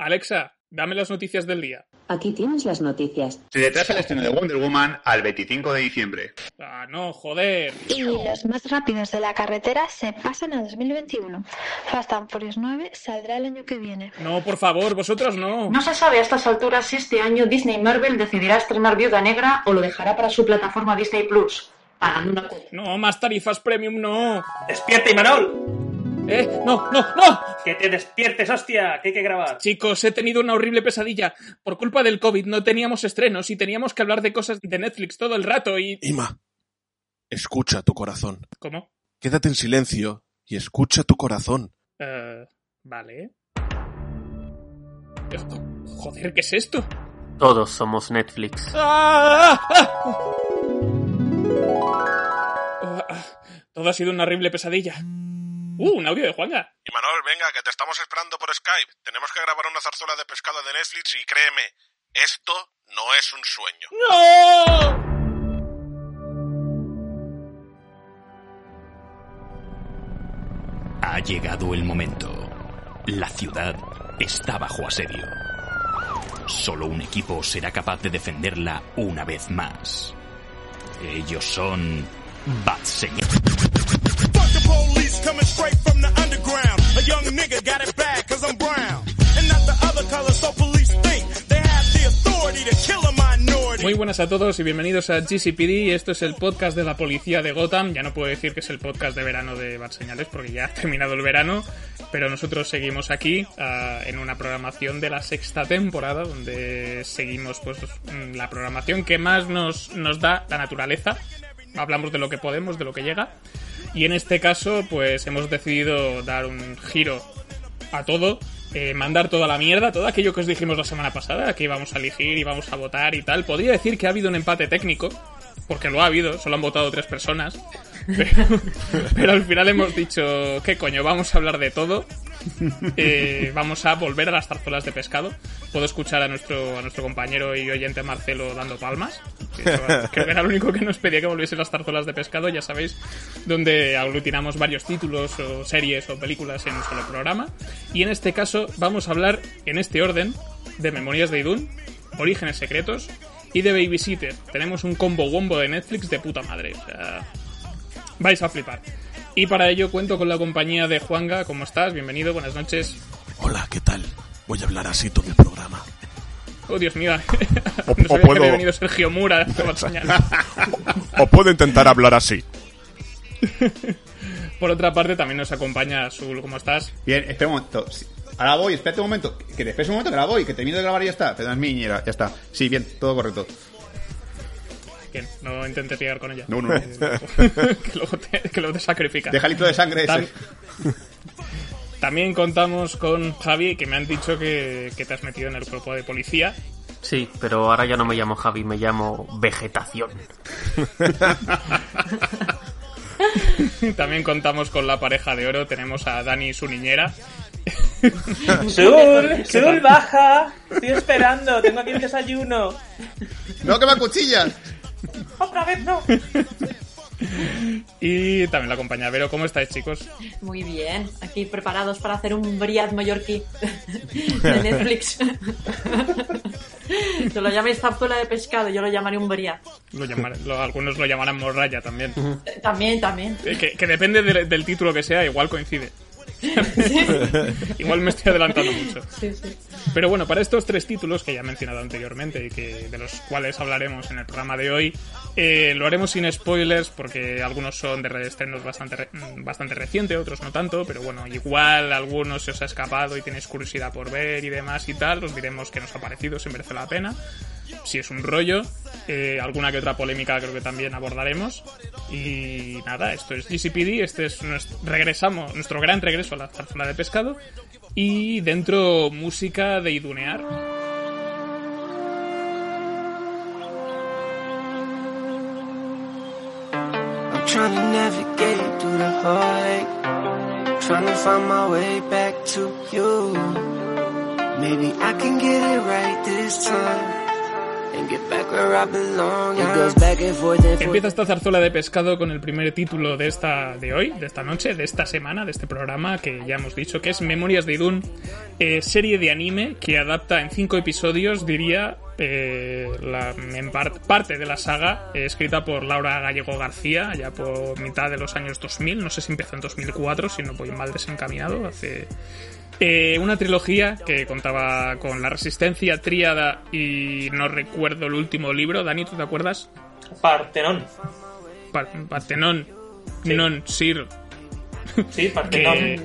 Alexa, dame las noticias del día. Aquí tienes las noticias. Se retrasa el estreno de Wonder Woman al 25 de diciembre. Ah, no, joder. Y los más rápidos de la carretera se pasan a 2021. Fast and Furious 9 saldrá el año que viene. No, por favor, vosotros no. No se sabe a estas alturas si este año Disney Marvel decidirá estrenar Viuda Negra o lo dejará para su plataforma Disney Plus, pagando una cuota. No, más tarifas premium, no. ¡Despierta, Imanol! Eh, no, no, no. ¡Que te despiertes, hostia! Que hay que grabar. Chicos, he tenido una horrible pesadilla. Por culpa del COVID no teníamos estrenos y teníamos que hablar de cosas de Netflix todo el rato y... Ima, escucha tu corazón. ¿Cómo? Quédate en silencio y escucha tu corazón. Eh, vale. Eh, Joder, ¿qué es esto? Todos somos Netflix. ¡Ah! ¡Ah! ¡Ah! Ah, Todo ha sido una horrible pesadilla. Uh, un audio de Juanga. Imanol, venga, que te estamos esperando por Skype. Tenemos que grabar una zarzuela de pescado de Netflix y créeme, esto no es un sueño. ¡No! Ha llegado el momento. La ciudad está bajo asedio. Solo un equipo será capaz de defenderla una vez más. Ellos son Bat Señal. Fuck coming straight from the underground. A young nigga got it bad cause I'm brown. And not the other color, so police think they have the authority to kill a minority. Muy buenas a todos y bienvenidos a GCPD. Esto es el podcast de la policía de Gotham. Ya no puedo decir que es el podcast de verano de Bad Señales porque ya ha terminado el verano. Pero nosotros seguimos aquí ah, en una programación de la sexta temporada donde seguimos pues la programación que más nos, nos da la naturaleza. Hablamos de lo que podemos, de lo que llega. Y en este caso, pues hemos decidido dar un giro a todo, eh, mandar toda la mierda, todo aquello que os dijimos la semana pasada, que íbamos a elegir, íbamos a votar y tal. Podría decir que ha habido un empate técnico, porque lo ha habido, solo han votado tres personas. Pero, pero al final hemos dicho, ¿qué coño? Vamos a hablar de todo. Eh, vamos a volver a las zarzuelas de pescado. Puedo escuchar a nuestro, a nuestro compañero y oyente Marcelo dando palmas. Creo que era lo único que nos pedía que volviesen las zarzuelas de pescado, ya sabéis, donde aglutinamos varios títulos o series o películas en un solo programa. Y en este caso vamos a hablar en este orden de Memorias de Idun, Orígenes Secretos y de Babysitter. Tenemos un combo wombo de Netflix de puta madre. O sea, vais a flipar. Y para ello cuento con la compañía de Juanga. ¿Cómo estás? Bienvenido, buenas noches. Hola, ¿qué tal? Voy a hablar así todo el programa. Oh, Dios mío. O- no o sabía que puedo- había venido Sergio Mura. O puedo intentar hablar así. Por otra parte, también nos acompaña Azul. ¿Cómo estás? Bien, espera un momento. Ahora voy, espérate un momento. Que te esperes un momento que ahora voy, que termino de grabar y ya está. Perdón, es mi niñera, ya está. Sí, bien, todo correcto. Bien, no intentes ligar con ella. No, no, no. Que, luego te, que luego te sacrifica. Deja litro de sangre Tam- ese. También contamos con Javi, que me han dicho que, que te has metido en el cuerpo de policía. Sí, pero ahora ya no me llamo Javi, me llamo Vegetación. También contamos con la pareja de oro. Tenemos a Dani y su niñera. ¡Sul! ¡Sul, baja! Estoy esperando, tengo aquí un desayuno. ¡No, que me acuchillas! ¡Otra vez no! Y también la compañía Vero. ¿Cómo estáis, chicos? Muy bien, aquí preparados para hacer un briad mallorquí de Netflix. Se lo llamáis zarzuela de pescado, yo lo llamaré un briad. Lo llamar- lo- algunos lo llamarán también. Eh, También, también. Eh, Que, que depende de- del título que sea, igual coincide. igual me estoy adelantando mucho. Sí, sí. Pero bueno, para estos tres títulos que ya he mencionado anteriormente y que de los cuales hablaremos en el programa de hoy, eh, lo haremos sin spoilers porque algunos son de estrenos bastante, re- mm, bastante reciente, otros no tanto, pero bueno, igual algunos se os ha escapado y tenéis curiosidad por ver y demás y tal, os diremos que nos ha parecido, si merece la pena, si es un rollo, eh, alguna que otra polémica creo que también abordaremos. Y nada, esto es GCPD, este es nuestro, regresamos, nuestro gran regreso a la zarzuela de pescado. Y dentro música de idunear. Trying to navigate through the heartache. Trying to find my way back to you. Maybe I can get it right this time. Empieza esta zarzuela de pescado con el primer título de esta de hoy, de esta noche, de esta semana, de este programa que ya hemos dicho que es Memorias de Idun, eh, serie de anime que adapta en cinco episodios, diría, eh, la, en par- parte de la saga eh, escrita por Laura Gallego García, ya por mitad de los años 2000, no sé si empezó en 2004, si no voy mal desencaminado, hace eh, una trilogía que contaba con La Resistencia, Tríada y no recuerdo el último libro. Dani, ¿tú te acuerdas? Partenón. Par- Partenón. Non, Sir. Sí, Partenón. Que-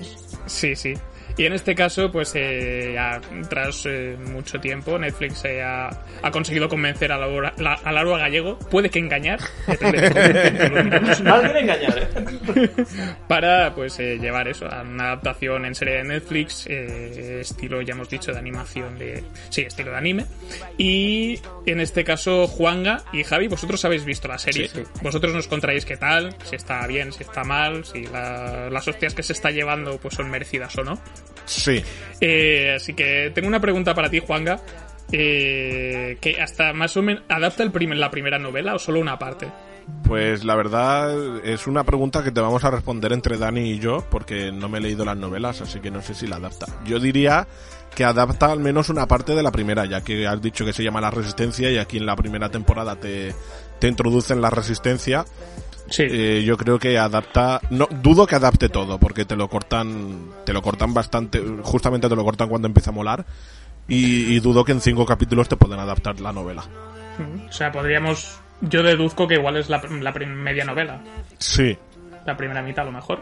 Sí, sí. Y en este caso, pues eh, ya tras eh, mucho tiempo, Netflix eh, ha, ha conseguido convencer a Laura, la- a Laura Gallego, puede que engañar, depende de cómo lo miremos, Mal quiere engañar, ¿eh? para pues eh, llevar eso a una adaptación en serie de Netflix eh, estilo ya hemos dicho de animación de sí estilo de anime. Y en este caso Juanga y Javi vosotros habéis visto la serie Sí, sí. vosotros nos contáis qué tal si está bien si está mal si la- las hostias que se está llevando pues son merecidas o no Sí. Eh, así que tengo una pregunta para ti Juanga eh, que hasta más o menos adapta el prim- la primera novela o solo una parte Pues la verdad es una pregunta que te vamos a responder entre Dani y yo, porque no me he leído las novelas, así que no sé si la adapta. Yo diría que adapta al menos una parte de la primera, ya que has dicho que se llama La Resistencia y aquí en la primera temporada te, te introducen la Resistencia. Eh, yo creo que adapta, no dudo que adapte todo, porque te lo cortan, te lo cortan bastante, justamente te lo cortan cuando empieza a molar. Y, y dudo que en cinco capítulos te puedan adaptar la novela. o sea podríamos yo deduzco que igual es la, media novela Sí, la primera mitad a lo mejor.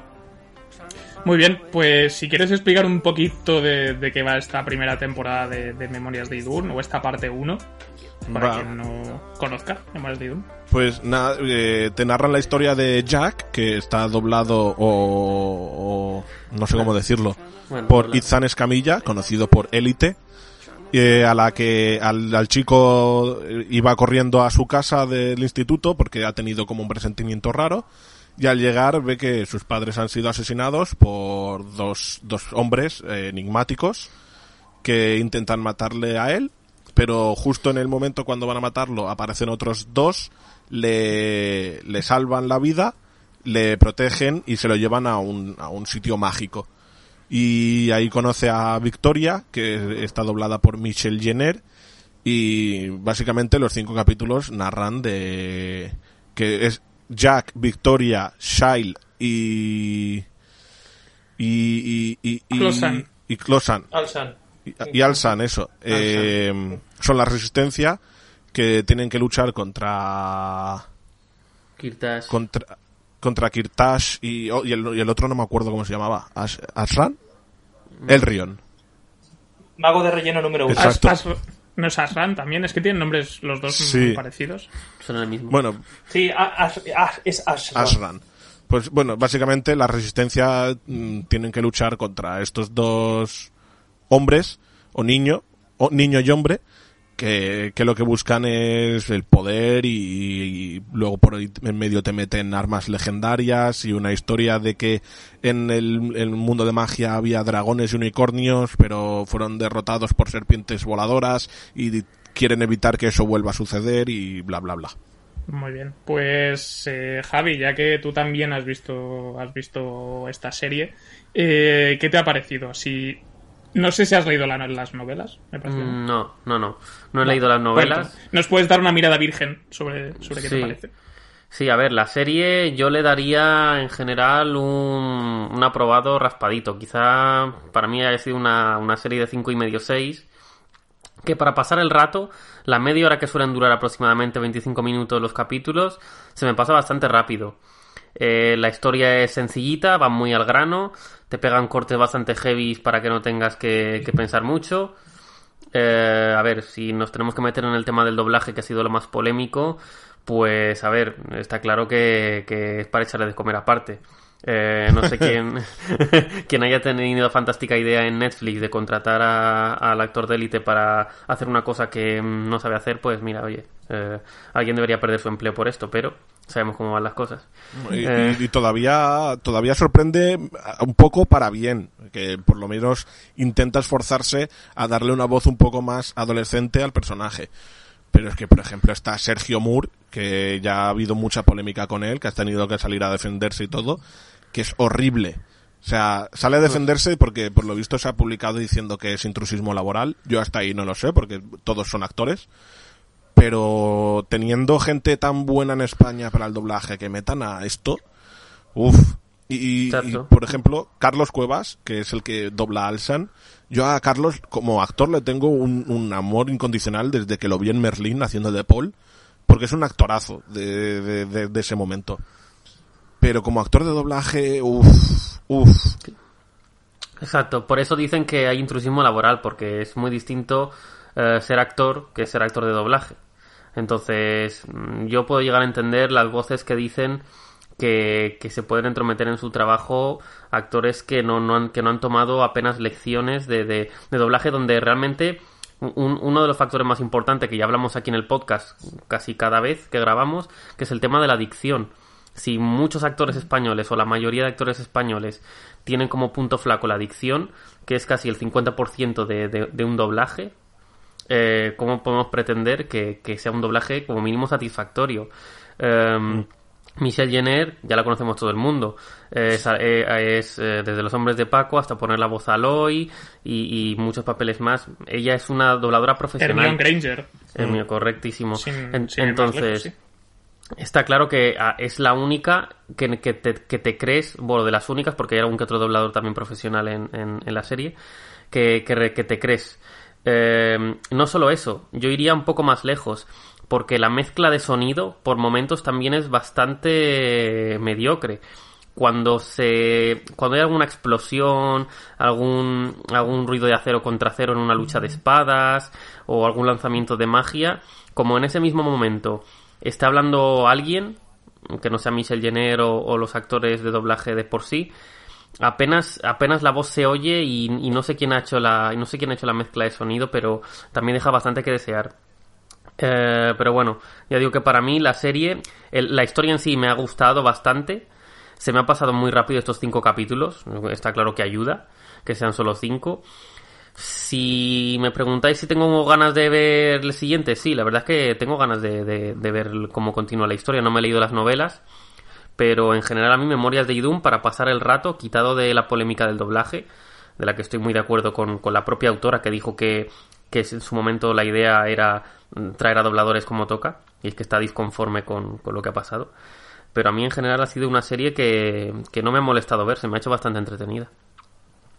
Muy bien, pues si quieres explicar un poquito de, de qué va esta primera temporada de, de Memorias de Idun o esta parte 1, para Va. quien no conozca Memorias de Idun. Pues nada, eh, te narran la historia de Jack, que está doblado o, o no sé cómo decirlo, Bueno, por. Itzan Escamilla, conocido por Élite, eh, a la que al, al chico eh, iba corriendo a su casa del instituto porque ha tenido como un presentimiento raro y al llegar ve que sus padres han sido asesinados por dos, dos hombres eh, enigmáticos que intentan matarle a él, pero justo en el momento cuando van a matarlo aparecen otros dos, le, le salvan la vida, le protegen y se lo llevan a un, a un sitio mágico. Y ahí conoce a Victoria, que está doblada por Michelle Jenner, y básicamente los cinco capítulos narran de que es Jack, Victoria, Shile y y y y, y, Closan. y Closan. Y, y Alsan, eso. Eh, son la resistencia que tienen que luchar contra Kirtash. contra contra Kirtash y, oh, y, el, y el otro no me acuerdo cómo se llamaba. Ash, Ashran? Elrion. Mago de relleno número uno. Exacto. As- As- no es Asran también, es que tienen nombres los dos Sí. muy parecidos. Son el mismo. Bueno, Sí, a- Ash- Ash- es Ashran. Ashran. Pues bueno, básicamente la resistencia mm, tienen que luchar contra estos dos hombres o niño, o niño y hombre, que, que lo que buscan es el poder y, luego por en medio te meten armas legendarias y una historia de que en el, mundo de magia había dragones y unicornios, pero fueron derrotados por serpientes voladoras y quieren evitar que eso vuelva a suceder y bla bla bla. Muy bien. Pues eh, Javi, ya que tú también has visto has visto esta serie, eh, ¿qué te ha parecido? No sé si has leído la- las novelas. Me parece. No, no, no. No he leído las novelas. Bueno, ¿Nos puedes dar una mirada virgen sobre, sobre qué te parece? Sí, a ver, la serie yo le daría en general un, un aprobado raspadito. Quizá para mí haya sido una, una serie de cinco y medio 6 que para pasar el rato, la media hora que suelen durar aproximadamente 25 minutos los capítulos, se me pasa bastante rápido. Eh, la historia es sencillita, va muy al grano, te pegan cortes bastante heavy para que no tengas que, que pensar mucho. Eh, a ver, si nos tenemos que meter en el tema del doblaje, que ha sido lo más polémico, pues a ver, está claro que, que es para echarle de comer aparte. Eh, no sé quién, quién haya tenido fantástica idea en Netflix de contratar a- al actor de élite para hacer una cosa que no sabe hacer, pues mira, oye, eh, alguien debería perder su empleo por esto, pero sabemos cómo van las cosas. Y, Eh, y- y todavía, todavía sorprende un poco para bien, que por lo menos intenta esforzarse a darle una voz un poco más adolescente al personaje. Pero es que, por ejemplo, está Sergio Moore, que ya ha habido mucha polémica con él, que has tenido que salir a defenderse y todo, que es horrible. O sea, sale a defenderse porque por lo visto se ha publicado diciendo que es intrusismo laboral. Yo hasta ahí no lo sé porque todos son actores. Pero teniendo gente tan buena en España para el doblaje que metan a esto, uff. Y, y- y, por ejemplo, Carlos Cuevas, que es el que dobla Alsan, yo a Carlos como actor le tengo un, un amor incondicional desde que lo vi en Merlín haciendo de Paul, porque es un actorazo de, de- de- de ese momento. Pero como actor de doblaje, uff, uff. Exacto, por eso dicen que hay intrusismo laboral, porque es muy distinto eh, ser actor que ser actor de doblaje. Entonces, mm, yo puedo llegar a entender las voces que dicen que, que se pueden entrometer en su trabajo actores que no, no han, que no han tomado apenas lecciones de, de- de doblaje, donde realmente un- uno de los factores más importantes que ya hablamos aquí en el podcast casi cada vez que grabamos, que es el tema de la dicción. Si muchos actores españoles o la mayoría de actores españoles tienen como punto flaco la dicción, que es casi el 50% de, de, de un doblaje, eh, ¿cómo podemos pretender que, que sea un doblaje como mínimo satisfactorio? Eh, Michelle Jenner, ya la conocemos todo el mundo, eh, es, eh, es, eh, desde Los Hombres de Paco hasta poner la voz a Aloy y, y muchos papeles más. Ella es una dobladora profesional. Hermione Granger. Hermione, correctísimo. Sin- En- sin ir más entonces, lejos, sí. Está claro que ah, es la única que, que te, que te crees, bueno, de las únicas, porque hay algún que otro doblador también profesional en, en- en la serie, que, que te crees. Eh, no solo eso, yo iría un poco más lejos, porque la mezcla de sonido por momentos también es bastante mediocre. Cuando se. cuando hay alguna explosión, algún. algún ruido de acero contra acero en una lucha de espadas, o algún lanzamiento de magia, como en ese mismo momento está hablando alguien, que no sea Michel Jenner o, o los actores de doblaje de por sí, apenas, apenas la voz se oye y, y no sé quién ha hecho la, no sé quién ha hecho la mezcla de sonido, pero también deja bastante que desear. Eh, pero bueno, ya digo que para mí la serie, la historia en sí me ha gustado bastante. Se me ha pasado muy rápido estos cinco capítulos. Está claro que ayuda que sean solo cinco. Si me preguntáis si tengo ganas de ver el siguiente, sí, la verdad es que tengo ganas de- de ver cómo continúa la historia. No me he leído las novelas, pero en general a mí Memorias de Idun para pasar el rato, quitado de la polémica del doblaje, de la que estoy muy de acuerdo con, con la propia autora que dijo que, que en su momento la idea era mm, traer a dobladores como toca, y es que está disconforme con, con lo que ha pasado. Pero a mí en general ha sido una serie que, que no me ha molestado ver, se me ha hecho bastante entretenida.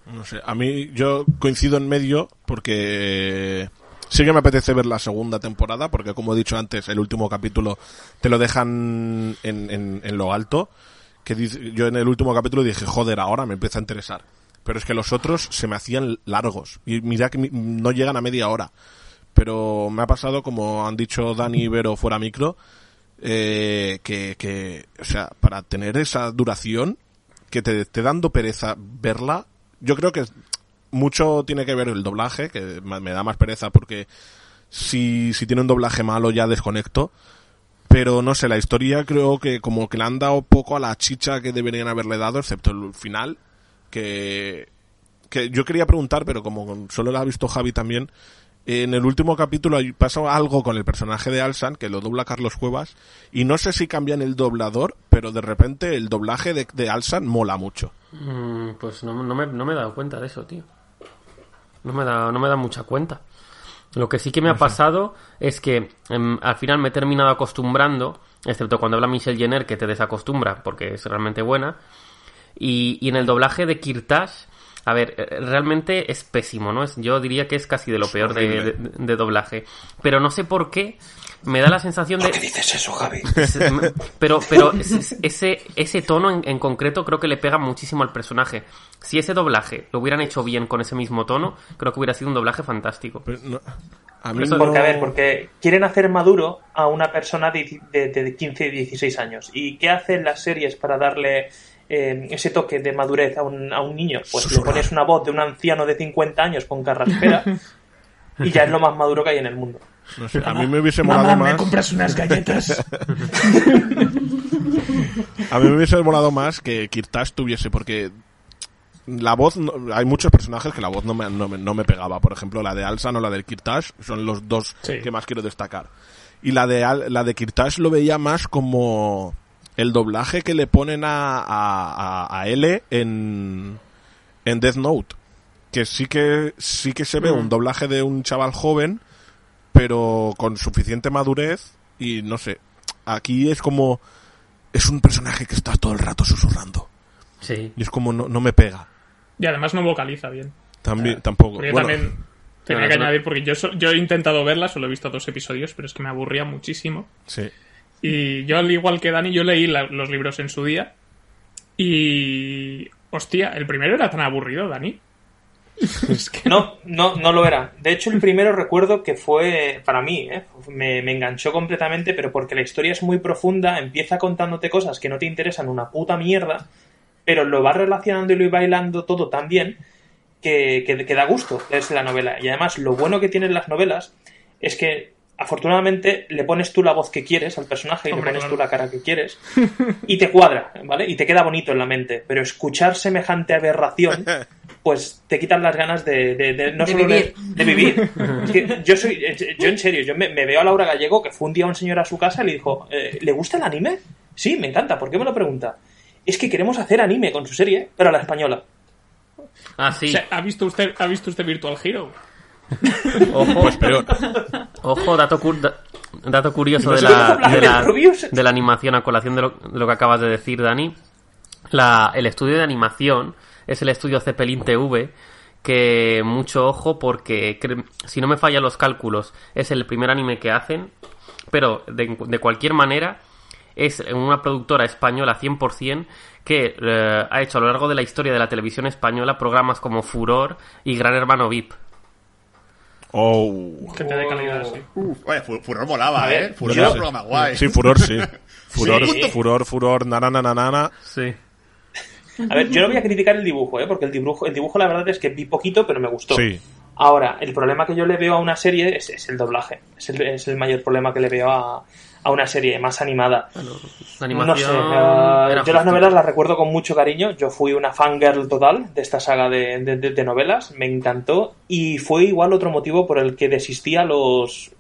No sé, a mí yo coincido en medio porque sí que me apetece ver la segunda temporada porque como he dicho antes, el último capítulo te lo dejan en, en, en lo alto. Que dice- yo en el último capítulo dije, joder, ahora me empieza a interesar. Pero es que los otros se me hacían largos. Y mira que no llegan a media hora. Pero me ha pasado, como han dicho Dani y Vero fuera micro, eh, que, que, o sea, para tener esa duración, que te esté dando pereza verla, yo creo que mucho tiene que ver el doblaje, que me da más pereza porque si, si tiene un doblaje malo ya desconecto. Pero no sé, la historia creo que como que le han dado poco a la chicha que deberían haberle dado, excepto el final, que, que yo quería preguntar, pero como solo la ha visto Javi también, en el último capítulo pasa algo con el personaje de Alsan, que lo dobla Carlos Cuevas, y no sé si cambian el doblador, pero de repente el doblaje de, de Alsan mola mucho. Mm, pues no, no me, no me he dado cuenta de eso, tío. No me da, no me da mucha cuenta. Lo que sí que me ha pasado es que em, al final me he terminado acostumbrando, excepto cuando habla Michelle Jenner, que te desacostumbra porque es realmente buena. Y, y en el doblaje de Kirtash, a ver, eh, realmente es pésimo, ¿no? Es, yo diría que es casi de lo peor de, de doblaje. Pero no sé por qué me da la sensación de... ¿Por qué dices eso, Javi? Pero pero es- ese, ese tono en, en concreto creo que le pega muchísimo al personaje. Si ese doblaje lo hubieran hecho bien con ese mismo tono, creo que hubiera sido un doblaje fantástico. a mí no- Porque, a ver, porque quieren hacer maduro a una persona de, de, de 15 y 16 años. ¿Y qué hacen las series para darle eh, ese toque de madurez a un, a un niño, pues le pones una voz de un anciano de 50 años con carraspera y ya es lo más maduro que hay en el mundo. No sé, a mí me hubiese molado más. compras unas galletas? A mí me hubiese molado más que Kirtash tuviese, porque la voz, no- hay muchos personajes que la voz no me, no, me, no me pegaba. Por ejemplo, la de Alsan o la del Kirtash son los dos Sí. que más quiero destacar. Y la de, Al- la de Kirtash lo veía más como el doblaje que le ponen a, a, a, a L en, en Death Note. Que sí que, sí que se ve Mm. un doblaje de un chaval joven, pero con suficiente madurez y no sé. Aquí es como, es un personaje que está todo el rato susurrando. Sí. Y es como no, no me pega. Y además no vocaliza bien. También, tampoco. Porque Bueno, también tenía que añadir, porque yo, so- yo he intentado verla, solo he visto dos episodios, pero es que me aburría muchísimo. sí. Y yo, al igual que Dani, yo leí la- los libros en su día. Y. Hostia, el primero era tan aburrido, Dani. No, no, no lo era. De hecho, el primero recuerdo que fue, para mí, ¿eh? me, me enganchó completamente, pero porque la historia es muy profunda, empieza contándote cosas que no te interesan una puta mierda, pero lo va relacionando y lo va bailando todo tan bien que, que, que da gusto es la novela. Y además, lo bueno que tienen las novelas es que, afortunadamente, le pones tú la voz que quieres al personaje y Hombre, le pones claro. tú la cara que quieres y te cuadra, ¿vale? Y te queda bonito en la mente. Pero escuchar semejante aberración, pues te quitan las ganas de, de, de- no De solo vivir. de vivir. Es que yo soy, yo en serio, yo me, me veo a Laura Gallego que fue un día un señor a su casa y le dijo, eh, ¿le gusta el anime? Sí, me encanta. ¿Por qué me lo pregunta? Es que queremos hacer anime con su serie, pero a la española. Ah, sí. O sea, ¿ha visto usted, ¿ha visto usted Virtual Hero? Ojo, Pues peor. ojo, dato, cur- da- dato curioso No de la, de, de la, de la animación a colación de lo, de lo que acabas de decir, Dani. La, el estudio de animación es el estudio Zeppelin TV, que mucho ojo porque, si no me fallan los cálculos, es el primer anime que hacen, pero de, de cualquier manera es una productora española 100% que eh, ha hecho a lo largo de la historia de la televisión española programas como Furor y Gran Hermano VIP. Oh. Gente de calidad, sí. Oye, Fu- Furor molaba, ver, ¿eh? Furor era un programa guay. Sí, furor, sí. Furor, Sí. furor, furor, nanana, nanana. Sí. A ver, yo no voy a criticar el dibujo, ¿eh? porque el dibujo, el dibujo la verdad es que vi poquito, pero me gustó. Sí. Ahora, el problema que yo le veo a una serie es, es el doblaje. Es el, es el mayor problema que le veo a, a una serie más animada. La No sé, eh, yo las novelas las recuerdo con mucho cariño. Yo fui una fangirl total de esta saga de, de- de- de novelas, me encantó. Y fue igual otro motivo por el que desistí a los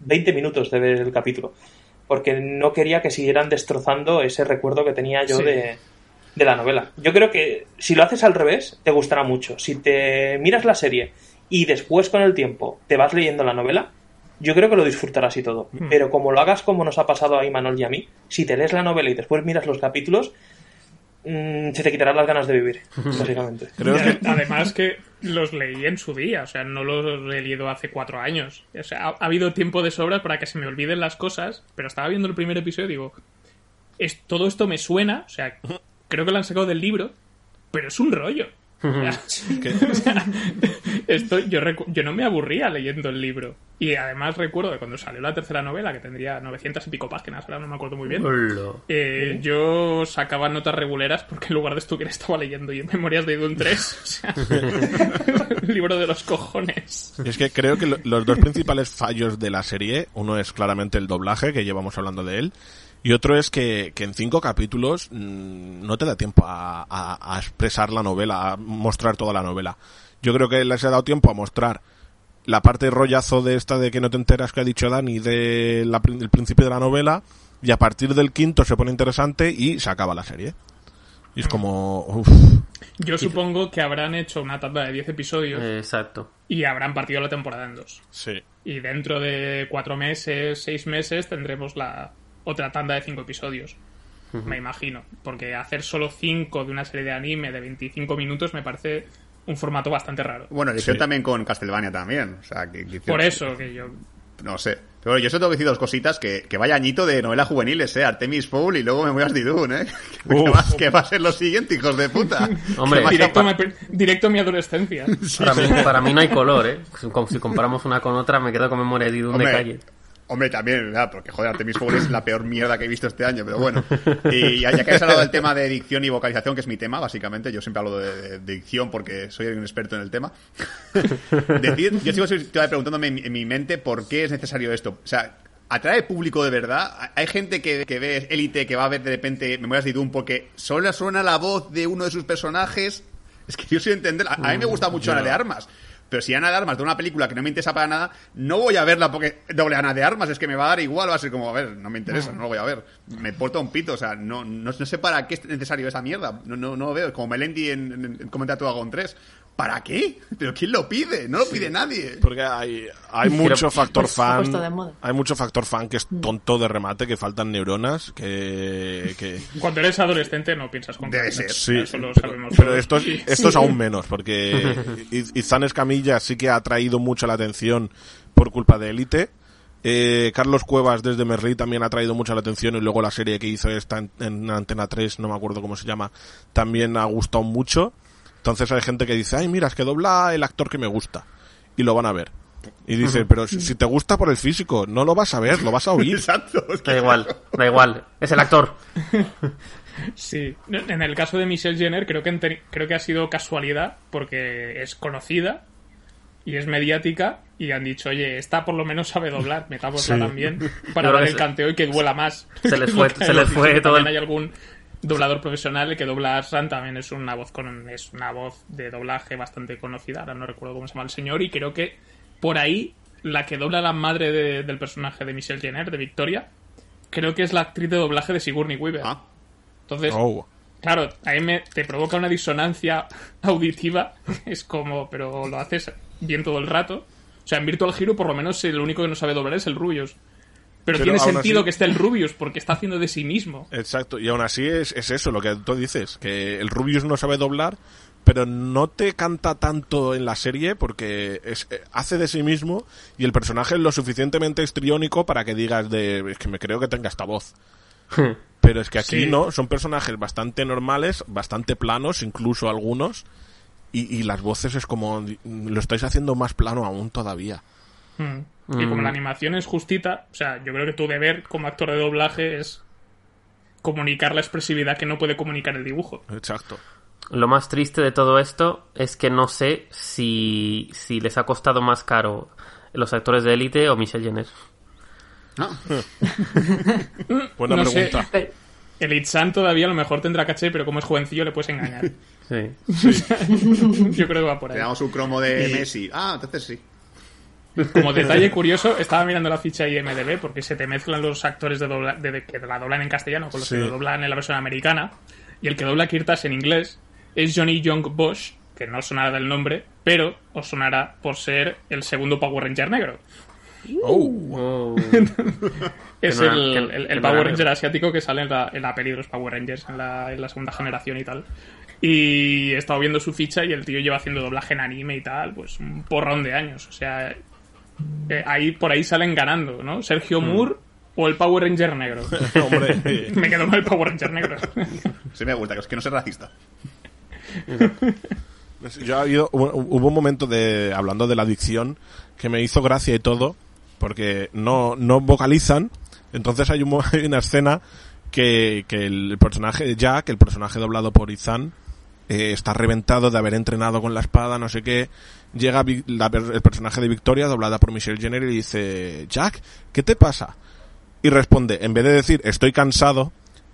20 minutos de ver el capítulo. Porque no quería que siguieran destrozando ese recuerdo que tenía yo Sí. de, de la novela. Yo creo que si lo haces al revés, te gustará mucho. Si te miras la serie y después con el tiempo te vas leyendo la novela, yo creo que lo disfrutarás y todo. Hmm. Pero como lo hagas como nos ha pasado a Imanol y a mí, si te lees la novela y después miras los capítulos, mm, se te quitarán las ganas de vivir, básicamente. Creo que Además que los leí en su día, o sea, no los he leído hace cuatro años. O sea, ha, ha habido tiempo de sobra para que se me olviden las cosas, pero estaba viendo el primer episodio y digo, es, todo esto me suena, o sea, creo que lo han sacado del libro, pero es un rollo. O sea, o sea, esto, yo, recu- yo no me aburría leyendo el libro. Y además recuerdo que cuando salió la tercera novela, que tendría 900 y pico páginas, ahora no me acuerdo muy bien, Hola. eh, yo sacaba notas reguleras porque en lugar de estudiar estaba leyendo y Memorias de Dune 3. O sea, el libro de los cojones. Es que creo que lo- los dos principales fallos de la serie, uno es claramente el doblaje, que llevamos hablando de él, y otro es que, que en cinco capítulos mm, no te da tiempo a, a- a expresar la novela, a mostrar toda la novela. Yo creo que les ha dado tiempo a mostrar la parte rollazo de esta de que no te enteras que ha dicho Dani de la del principio de la novela, y a partir del quinto se pone interesante y se acaba la serie. Y es como... uf. Yo supongo que habrán hecho una tanda de 10 episodios Exacto. y habrán partido la temporada en dos. Sí. Y dentro de cuatro meses, seis meses, tendremos la otra tanda de cinco episodios. Me imagino. Porque hacer solo cinco de una serie de anime de 25 minutos me parece un formato bastante raro. Bueno, lo hicieron Sí. también con Castlevania también. O sea, que, Por eso que yo No sé. Pero yo solo tengo que decir dos cositas. Que, que vaya añito de novelas juveniles, ¿eh? Artemis Fowl y luego Memorias de Dune, ¿eh? Que, Uf. va, que va a ser lo siguiente, hijos de puta. Hombre, directo, me directo a mi adolescencia. Para mí, para mí no hay color, ¿eh? Si comparamos una con otra, me quedo con memoria de Dune de calle. Hombre, también, ¿verdad? Porque, joder, Artemis Fowl es la peor mierda que he visto este año, pero bueno. Y ya, ya que has hablado del tema de dicción y vocalización, que es mi tema, básicamente, yo siempre hablo de, de dicción porque soy un experto en el tema. Decir, yo sigo preguntándome en, mi- en mi mente por qué es necesario esto. O sea, ¿atrae público de verdad? Hay gente que, que ve Élite que va a ver de repente Memorias de Doom porque solo suena la voz de uno de sus personajes. Es que yo soy entender. A, a mí me gusta mucho. Ana de Armas. Pero si Ana de Armas de una película que no me interesa para nada, no voy a verla porque doble Ana de Armas, es que me va a dar igual, va a ser como, a ver, no me interesa, no lo voy a ver. Me porta un pito, o sea, no, no, no sé para qué es necesario esa mierda. No, no, no lo veo, como Melendi en, en, en Comenta tu Dragon 3. ¿Para qué? ¿Pero quién lo pide? No lo pide nadie. Porque hay, hay mucho factor Pues fan. Hay mucho factor fan que es tonto de remate, que faltan neuronas, que. que Cuando eres adolescente no piensas con Debe cabeza. sí, Eso lo pero, sabemos pero esto, es, esto es aún menos, porque Iz- Izan Escamilla sí que ha atraído mucho la atención por culpa de Élite. Eh, Carlos Cuevas desde Merlí también ha traído mucho la atención y luego la serie que hizo esta en, en Antena 3, no me acuerdo cómo se llama, también ha gustado mucho. Entonces hay gente que dice, ay, mira, es que dobla el actor que me gusta. Y lo van a ver. Y dice, pero si te gusta por el físico, no lo vas a ver, lo vas a oír. Exacto. Da igual, da igual. Es el actor. Sí, en el caso de Michelle Jenner creo que, creo que ha sido casualidad porque es conocida y es mediática y han dicho, oye, esta por lo menos sabe doblar, metámosla Sí. también para dar el canteo y que duela más. se les fue- se les fue todo el- hay algún doblador profesional el que dobla a Arslan también es una voz con es una voz de doblaje bastante conocida, ahora no recuerdo cómo se llama el señor y creo que por ahí la que dobla la madre de- del personaje de Michelle Jenner, de Victoria, creo que es la actriz de doblaje de Sigourney Weaver. Entonces, Oh. Claro, ahí me, te provoca una disonancia auditiva. Es como, pero lo haces bien todo el rato. O sea, en Virtual Hero por lo menos el único que no sabe doblar es el Rubius. Pero, Pero tiene sentido así- que esté el Rubius porque está haciendo de sí mismo. Exacto, y aún así es, es eso lo que tú dices, que el Rubius no sabe doblar, pero no te canta tanto en la serie porque es, eh, hace de sí mismo y el personaje es lo suficientemente histriónico para que digas de es que me creo que tenga esta voz. Pero es que aquí Sí. no, son personajes bastante normales, bastante planos, incluso algunos, y, y las voces es como lo estáis haciendo más plano aún todavía. Mm. Y como Mm. la animación es justita, o sea, yo creo que tu deber como actor de doblaje es comunicar la expresividad que no puede comunicar el dibujo. Exacto. Lo más triste de todo esto es que no sé si, si les ha costado más caro los actores de élite o Michelle Jenner. Buena no pregunta. Sé. El Itzan todavía a lo mejor tendrá caché, pero como es jovencillo le puedes engañar. Sí. Yo creo que va por ahí. Le damos un cromo de Y- Messi. Ah, entonces sí. Como detalle curioso, estaba mirando la ficha IMDB porque se te mezclan los actores de dobla- de- de- que la doblan en castellano con los Sí. que lo doblan en la versión americana. Y el que dobla Kirtas en inglés es Johnny Young Bosch, que no os sonará del nombre, pero os sonará por ser el segundo Power Ranger negro. Oh. Es no el, el- no Power. Ranger asiático que sale en la, en la peli de los Power Rangers, en la, en la segunda generación y tal. Y he estado viendo su ficha y el tío lleva haciendo doblaje en anime y tal, pues un porrón de años. O sea, eh, ahí por ahí salen ganando, ¿no? Sergio Moore o el Power Ranger negro. Hombre. Me quedo con el Power Ranger negro. Sí me gusta, que es que no sea racista. Yo ha habido, hubo, hubo un momento de, hablando de la adicción, que me hizo gracia y todo, porque no, no vocalizan, entonces hay, un, hay una escena que, que el personaje de Jack, el personaje doblado por Izan, eh, está reventado de haber entrenado con la espada, no sé qué, llega la el personaje de Victoria, doblada por Michelle Jenner, y dice, Jack, ¿qué te pasa? Y responde, en vez de decir, estoy cansado,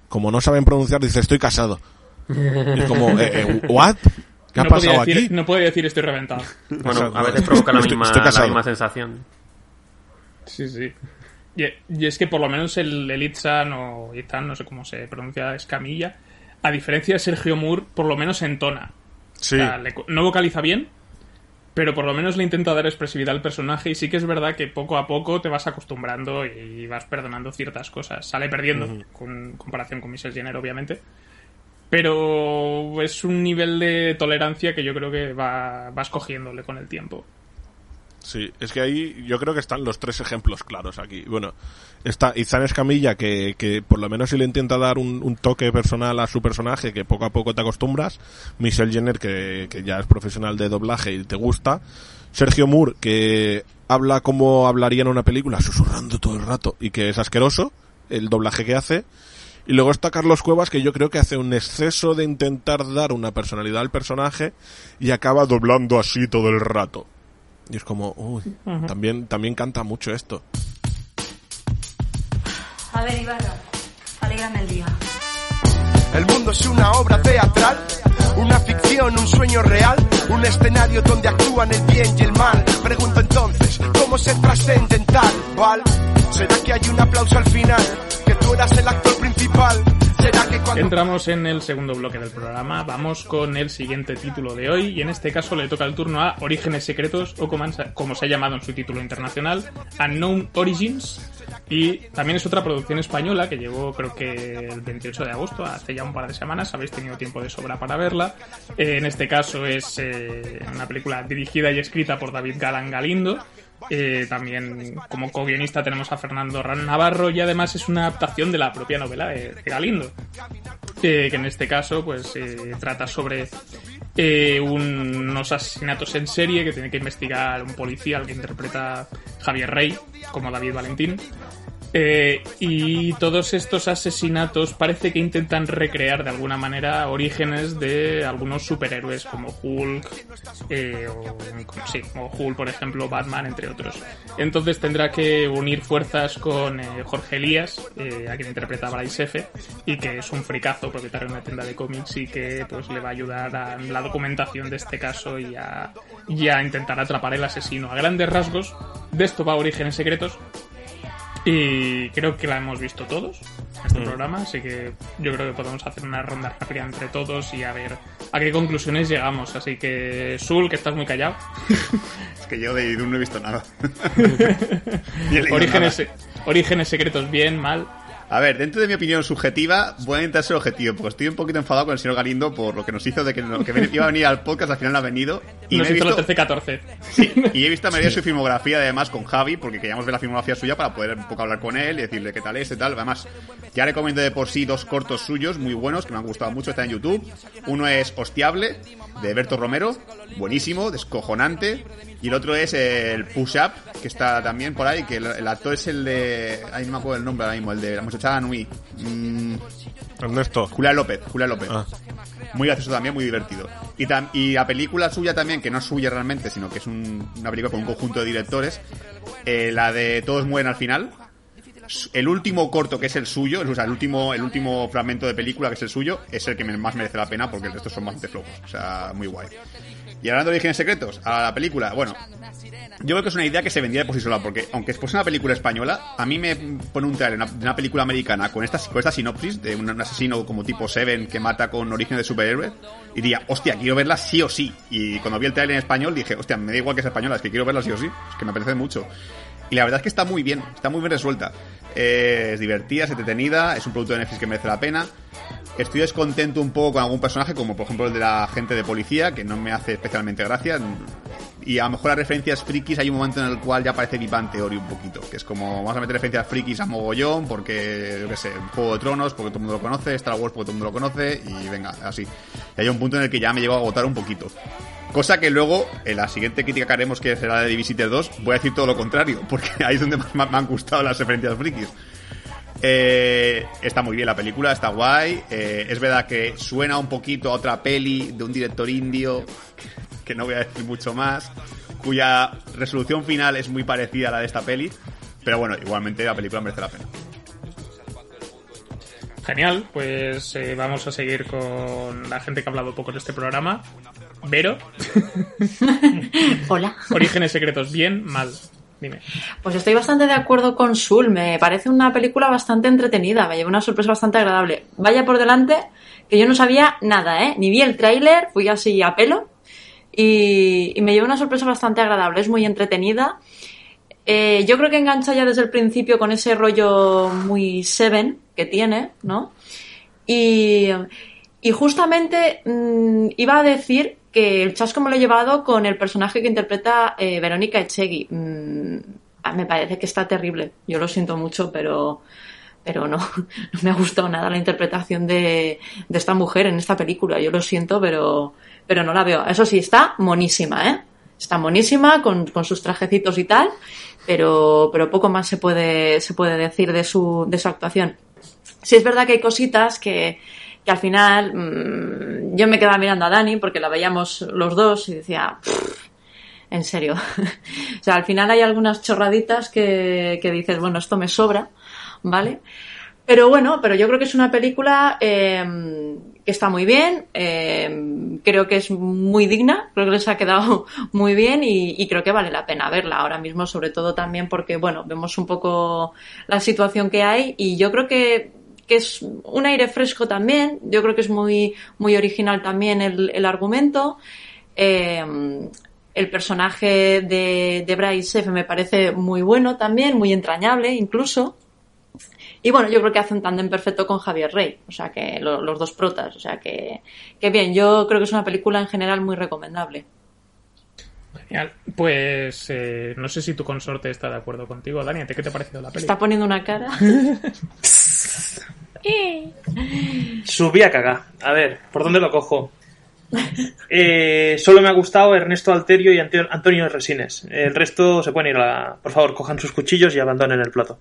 como no saben pronunciar, dice, estoy casado. Y es como, eh, eh, ¿what? ¿Qué ha no pasado decir, aquí? No puede decir estoy reventado. Bueno, a veces provoca la Estoy- misma, estoy la casado. misma sensación. Sí, sí. Y, y es que por lo menos el, el Itzan o Itzan, no sé cómo se pronuncia, Escamilla, a diferencia de Sergio Moore, por lo menos entona. Sí. O sea, le no vocaliza bien, pero por lo menos le intenta dar expresividad al personaje y sí que es verdad que poco a poco te vas acostumbrando y vas perdonando ciertas cosas. Sale perdiendo, con comparación con Michelle Jenner, obviamente. Pero es un nivel de tolerancia que yo creo que va, vas cogiéndole con el tiempo. Sí, es que ahí yo creo que están los tres ejemplos claros aquí. Bueno, está Izan Escamilla, que, que por lo menos si le intenta dar un, un toque personal a su personaje, que poco a poco te acostumbras. Michelle Jenner, que, que ya es profesional de doblaje y te gusta. Sergio Moore, que habla como hablaría en una película, susurrando todo el rato, y que es asqueroso el doblaje que hace. Y luego está Carlos Cuevas, que yo creo que hace un exceso de intentar dar una personalidad al personaje y acaba doblando así todo el rato. Y es como, uy, Ujú. también, también canta mucho esto. A ver, Ibarra, alégrame el día. El mundo es una obra teatral, una ficción, un sueño real, un escenario donde actúan el bien y el mal. Pregunto entonces, ¿cómo ser trascendental? ¿Val? ¿Será que hay un aplauso al final? ¿Que tú eras el actor principal? ¿Será que cuando... Entramos en el segundo bloque del programa, vamos con el siguiente título de hoy y en este caso le toca el turno a Orígenes Secretos o como se ha llamado en su título internacional, Unknown Origins y también es otra producción española que llegó creo que el 28 de agosto, hace ya un par de semanas, habéis tenido tiempo de sobra para verla. Eh, en este caso es eh, una película dirigida y escrita por David Galán Galindo. Eh, también como co-guionista tenemos a Fernando Ran Navarro y además es una adaptación de la propia novela de, de Galindo eh, que en este caso pues eh, trata sobre eh, un- unos asesinatos en serie que tiene que investigar un policía al que interpreta Javier Rey como David Valentín Eh, y todos estos asesinatos parece que intentan recrear de alguna manera orígenes de algunos superhéroes como Hulk, eh, o sí, como Hulk, por ejemplo, Batman, entre otros. Entonces tendrá que unir fuerzas con eh, Jorge Elías, eh, a quien interpreta Bryce F., y que es un fricazo, propietario de una tienda de cómics, y que pues le va a ayudar a la documentación de este caso y a, y a intentar atrapar el asesino. A grandes rasgos, de esto va Orígenes Secretos, y creo que la hemos visto todos en este Mm. programa, así que yo creo que podemos hacer una ronda rápida entre todos y a ver a qué conclusiones llegamos. Así que, Sul, que estás muy callado. Es que yo de Idun no he visto nada. He Orígenes, nada. orígenes secretos, bien, mal. A ver, dentro de mi opinión subjetiva, voy a intentar ser objetivo, porque estoy un poquito enfadado con el señor Galindo por lo que nos hizo de que, no- que iba a venir al podcast, al final no ha venido. Y Nos me he hizo visto, los 13-14. y he visto a medida su filmografía además con Javi, porque queríamos ver la filmografía suya para poder un poco hablar con él y decirle qué tal es y tal. Además, ya recomiendo de por sí dos cortos suyos muy buenos que me han gustado mucho, están en YouTube. Uno es Hostiable, de Berto Romero, buenísimo, descojonante. Y el otro es el Push Up, que está también por ahí, que el, el actor es el de... Ay, no me acuerdo el nombre ahora mismo, el de la muchachada Nui. Mm, Ernesto. Julián López, Julián López. Ah. Muy gracioso también, muy divertido. Y, tam- y la película suya también, que no es suya realmente, sino que es un- una película con un conjunto de directores, eh, la de Todos mueren al final. El último corto que es el suyo, o sea, el último, el último fragmento de película que es el suyo, es el que más merece la pena porque el resto son bastante flojos. O sea, muy guay. Y hablando de orígenes secretos, a la película, bueno, yo creo que es una idea que se vendía por sí sola, porque aunque fuese una película española, a mí me pone un trailer de una, una película americana con esta, con esta sinopsis de un, un asesino como tipo Seven que mata con origen de superhéroe, y diría, hostia, quiero verla sí o sí. Y cuando vi el trailer en español dije, hostia, me da igual que sea española, es que quiero verla sí o sí, es que me apetece mucho. Y la verdad es que está muy bien, está muy bien resuelta. Eh, es divertida, es entretenida, es un producto de Netflix que merece la pena. Estoy descontento un poco con algún personaje, como por ejemplo el de la gente de policía, que no me hace especialmente gracia. Y a lo mejor las referencias frikis hay un momento en el cual ya parece Vivan Theory un poquito, que es como vamos a meter referencias frikis a mogollón, porque, yo qué sé, Juego de Tronos, porque todo el mundo lo conoce, Star Wars, porque todo el mundo lo conoce, y venga, así. Y hay un punto en el que ya me llegó a agotar un poquito. Cosa que luego, en la siguiente crítica que haremos, que será de Divisiter 2, voy a decir todo lo contrario, porque ahí es donde más me han gustado las referencias frikis. Eh, está muy bien la película, está guay. Eh, es verdad que suena un poquito a otra peli de un director indio, que no voy a decir mucho más, cuya resolución final es muy parecida a la de esta peli. Pero bueno, igualmente la película merece la pena. Genial, pues eh, vamos a seguir con la gente que ha hablado poco de este programa. Vero. Hola. Orígenes secretos, bien, mal. Dime. Pues estoy bastante de acuerdo con Sul. Me parece una película bastante entretenida. Me llevó una sorpresa bastante agradable. Vaya por delante que yo no sabía nada, ¿eh? Ni vi el tráiler, fui así a pelo. Y, me llevó una sorpresa bastante agradable. Es muy entretenida. Eh, yo creo que engancha ya desde el principio con ese rollo muy Seven que tiene, ¿no? Y, y justamente mm, iba a decir el chasco me lo he llevado con el personaje que interpreta eh, Verónica Echegui. Mm, ah, me parece que está terrible. Yo lo siento mucho, pero, pero no, me ha gustado nada la interpretación de, esta mujer en esta película. Yo lo siento, pero, pero no la veo. Eso sí, está monísima, ¿eh? está buenísima con, con sus trajecitos y tal, pero, pero poco más se puede, se puede decir de su, de su actuación. Sí es verdad que hay cositas que, que al final mmm, yo me quedaba mirando a Dani porque la veíamos los dos y decía, en serio. o sea, al final hay algunas chorraditas que, que dices, bueno, esto me sobra, ¿vale? Pero bueno, pero yo creo que es una película eh, que está muy bien, eh, creo que es muy digna, creo que les ha quedado muy bien y, creo que vale la pena verla ahora mismo, sobre todo también porque, bueno, vemos un poco la situación que hay y yo creo que, que es un aire fresco también, yo creo que es muy, muy original también el, el argumento. Eh, el personaje de, de Bryce F me parece muy bueno también, muy entrañable incluso. Y bueno, yo creo que hace un tándem perfecto con Javier Rey, o sea que lo, los dos protas, o sea que, que bien, yo creo que es una película en general muy recomendable. Genial. Pues eh, no sé si tu consorte está de acuerdo contigo, Dani. ¿Qué te ha parecido la película? Está poniendo una cara. Subí a cagar. A ver, ¿por dónde lo cojo? Eh, solo me ha gustado Ernesto Alterio y Antonio Resines. El resto se pueden ir a la... Por favor, cojan sus cuchillos y abandonen el plato.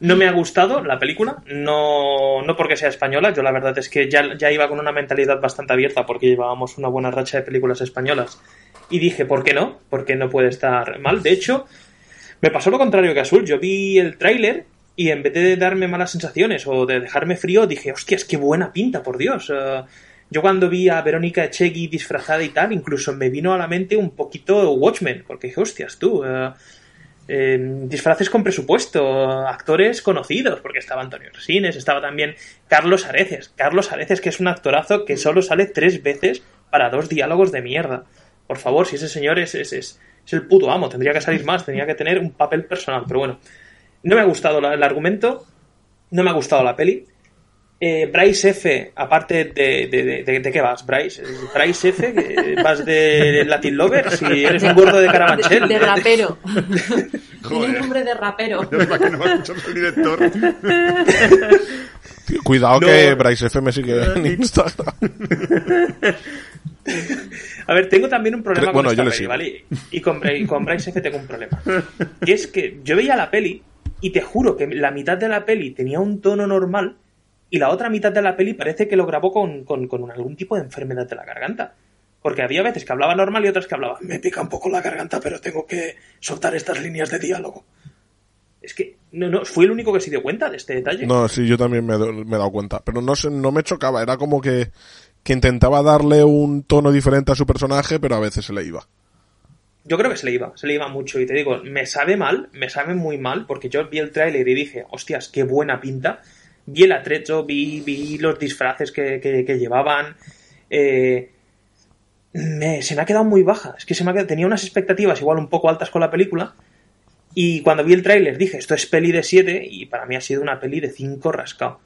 No me ha gustado la película, no, no porque sea española, yo la verdad es que ya, ya iba con una mentalidad bastante abierta porque llevábamos una buena racha de películas españolas. Y dije, ¿por qué no? Porque no puede estar mal. De hecho, me pasó lo contrario que Azul. Yo vi el tráiler y en vez de darme malas sensaciones o de dejarme frío, dije, hostias, qué buena pinta, por Dios. Uh, yo cuando vi a Verónica Echegui disfrazada y tal, incluso me vino a la mente un poquito Watchmen, porque dije, hostias, tú, uh, disfraces con presupuesto, actores conocidos, porque estaba Antonio Resines, estaba también Carlos Areces. Carlos Areces, que es un actorazo que solo sale tres veces para dos diálogos de mierda. Por favor, si ese señor es, es, es, es el puto amo, tendría que salir más, tendría que tener un papel personal, pero bueno. No me ha gustado la, el argumento, no me ha gustado la peli. Eh, Bryce F, aparte de, de, de, de, qué vas, Bryce? Bryce F, vas de Latin Lover, si eres un gordo de Carabanchel. De rapero. Tiene un nombre de rapero. No el director. Cuidado no. que Bryce F me sigue en Instagram. A ver, tengo también un problema bueno, con esta yo peli, ¿vale? Y con, y con Bryce F tengo un problema. Y es que yo veía la peli y te juro que la mitad de la peli tenía un tono normal y la otra mitad de la peli parece que lo grabó con, con, algún tipo de enfermedad de la garganta. Porque había veces que hablaba normal y otras que hablaba, me pica un poco la garganta, pero tengo que soltar estas líneas de diálogo. Es que no, no, fui el único que se dio cuenta de este detalle. No, sí, yo también me, me he dado cuenta. Pero no, se, no me chocaba, era como que, que intentaba darle un tono diferente a su personaje, pero a veces se le iba. Yo creo que se le iba, se le iba mucho. Y te digo, me sabe mal, me sabe muy mal, porque yo vi el tráiler y dije, hostias, qué buena pinta. Vi el atrecho, vi, vi los disfraces que, que, que llevaban. Eh, se me ha quedado muy baja. Es que se me ha quedado, tenía unas expectativas igual un poco altas con la película. Y cuando vi el tráiler dije, esto es peli de 7 y para mí ha sido una peli de 5 rascado.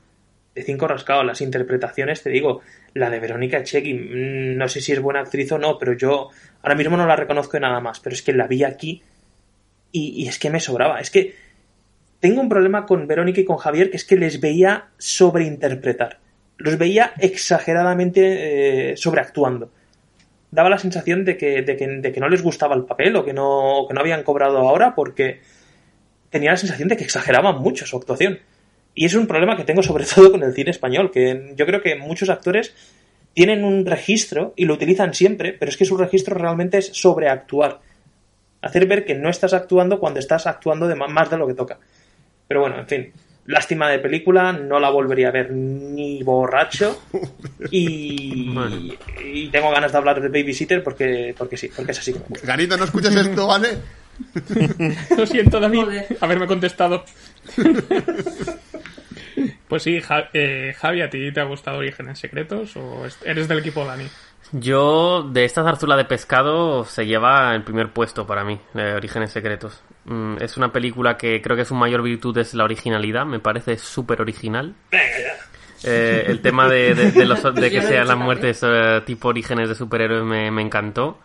De 5 rascado. Las interpretaciones, te digo, la de Verónica Echegui, no sé si es buena actriz o no, pero yo ahora mismo no la reconozco nada más. Pero es que la vi aquí y, y es que me sobraba. Es que tengo un problema con Verónica y con Javier, que es que les veía sobreinterpretar. Los veía exageradamente eh, sobreactuando daba la sensación de que, de que, de que no les gustaba el papel o que no, que no habían cobrado ahora porque tenía la sensación de que exageraban mucho su actuación. Y es un problema que tengo sobre todo con el cine español, que yo creo que muchos actores tienen un registro y lo utilizan siempre, pero es que su registro realmente es sobreactuar. Hacer ver que no estás actuando cuando estás actuando de más de lo que toca. Pero bueno, en fin, lástima de película, no la volvería a ver ni borracho y, y tengo ganas de hablar de Babysitter porque, porque sí, porque es así. Ganito, ¿no escuchas esto, vale? Lo siento, David, haberme contestado. pues sí, ja eh, Javi, ¿a ti te ha gustado Orígenes Secretos o eres del equipo Dani? Yo, de esta zarzuela de pescado, se lleva el primer puesto para mí, de Orígenes Secretos. Mm, es una película que creo que su mayor virtud es la originalidad, me parece súper original. Eh, el tema de, de, de, los, de que sean las muertes eh, tipo orígenes de superhéroes me, me encantó.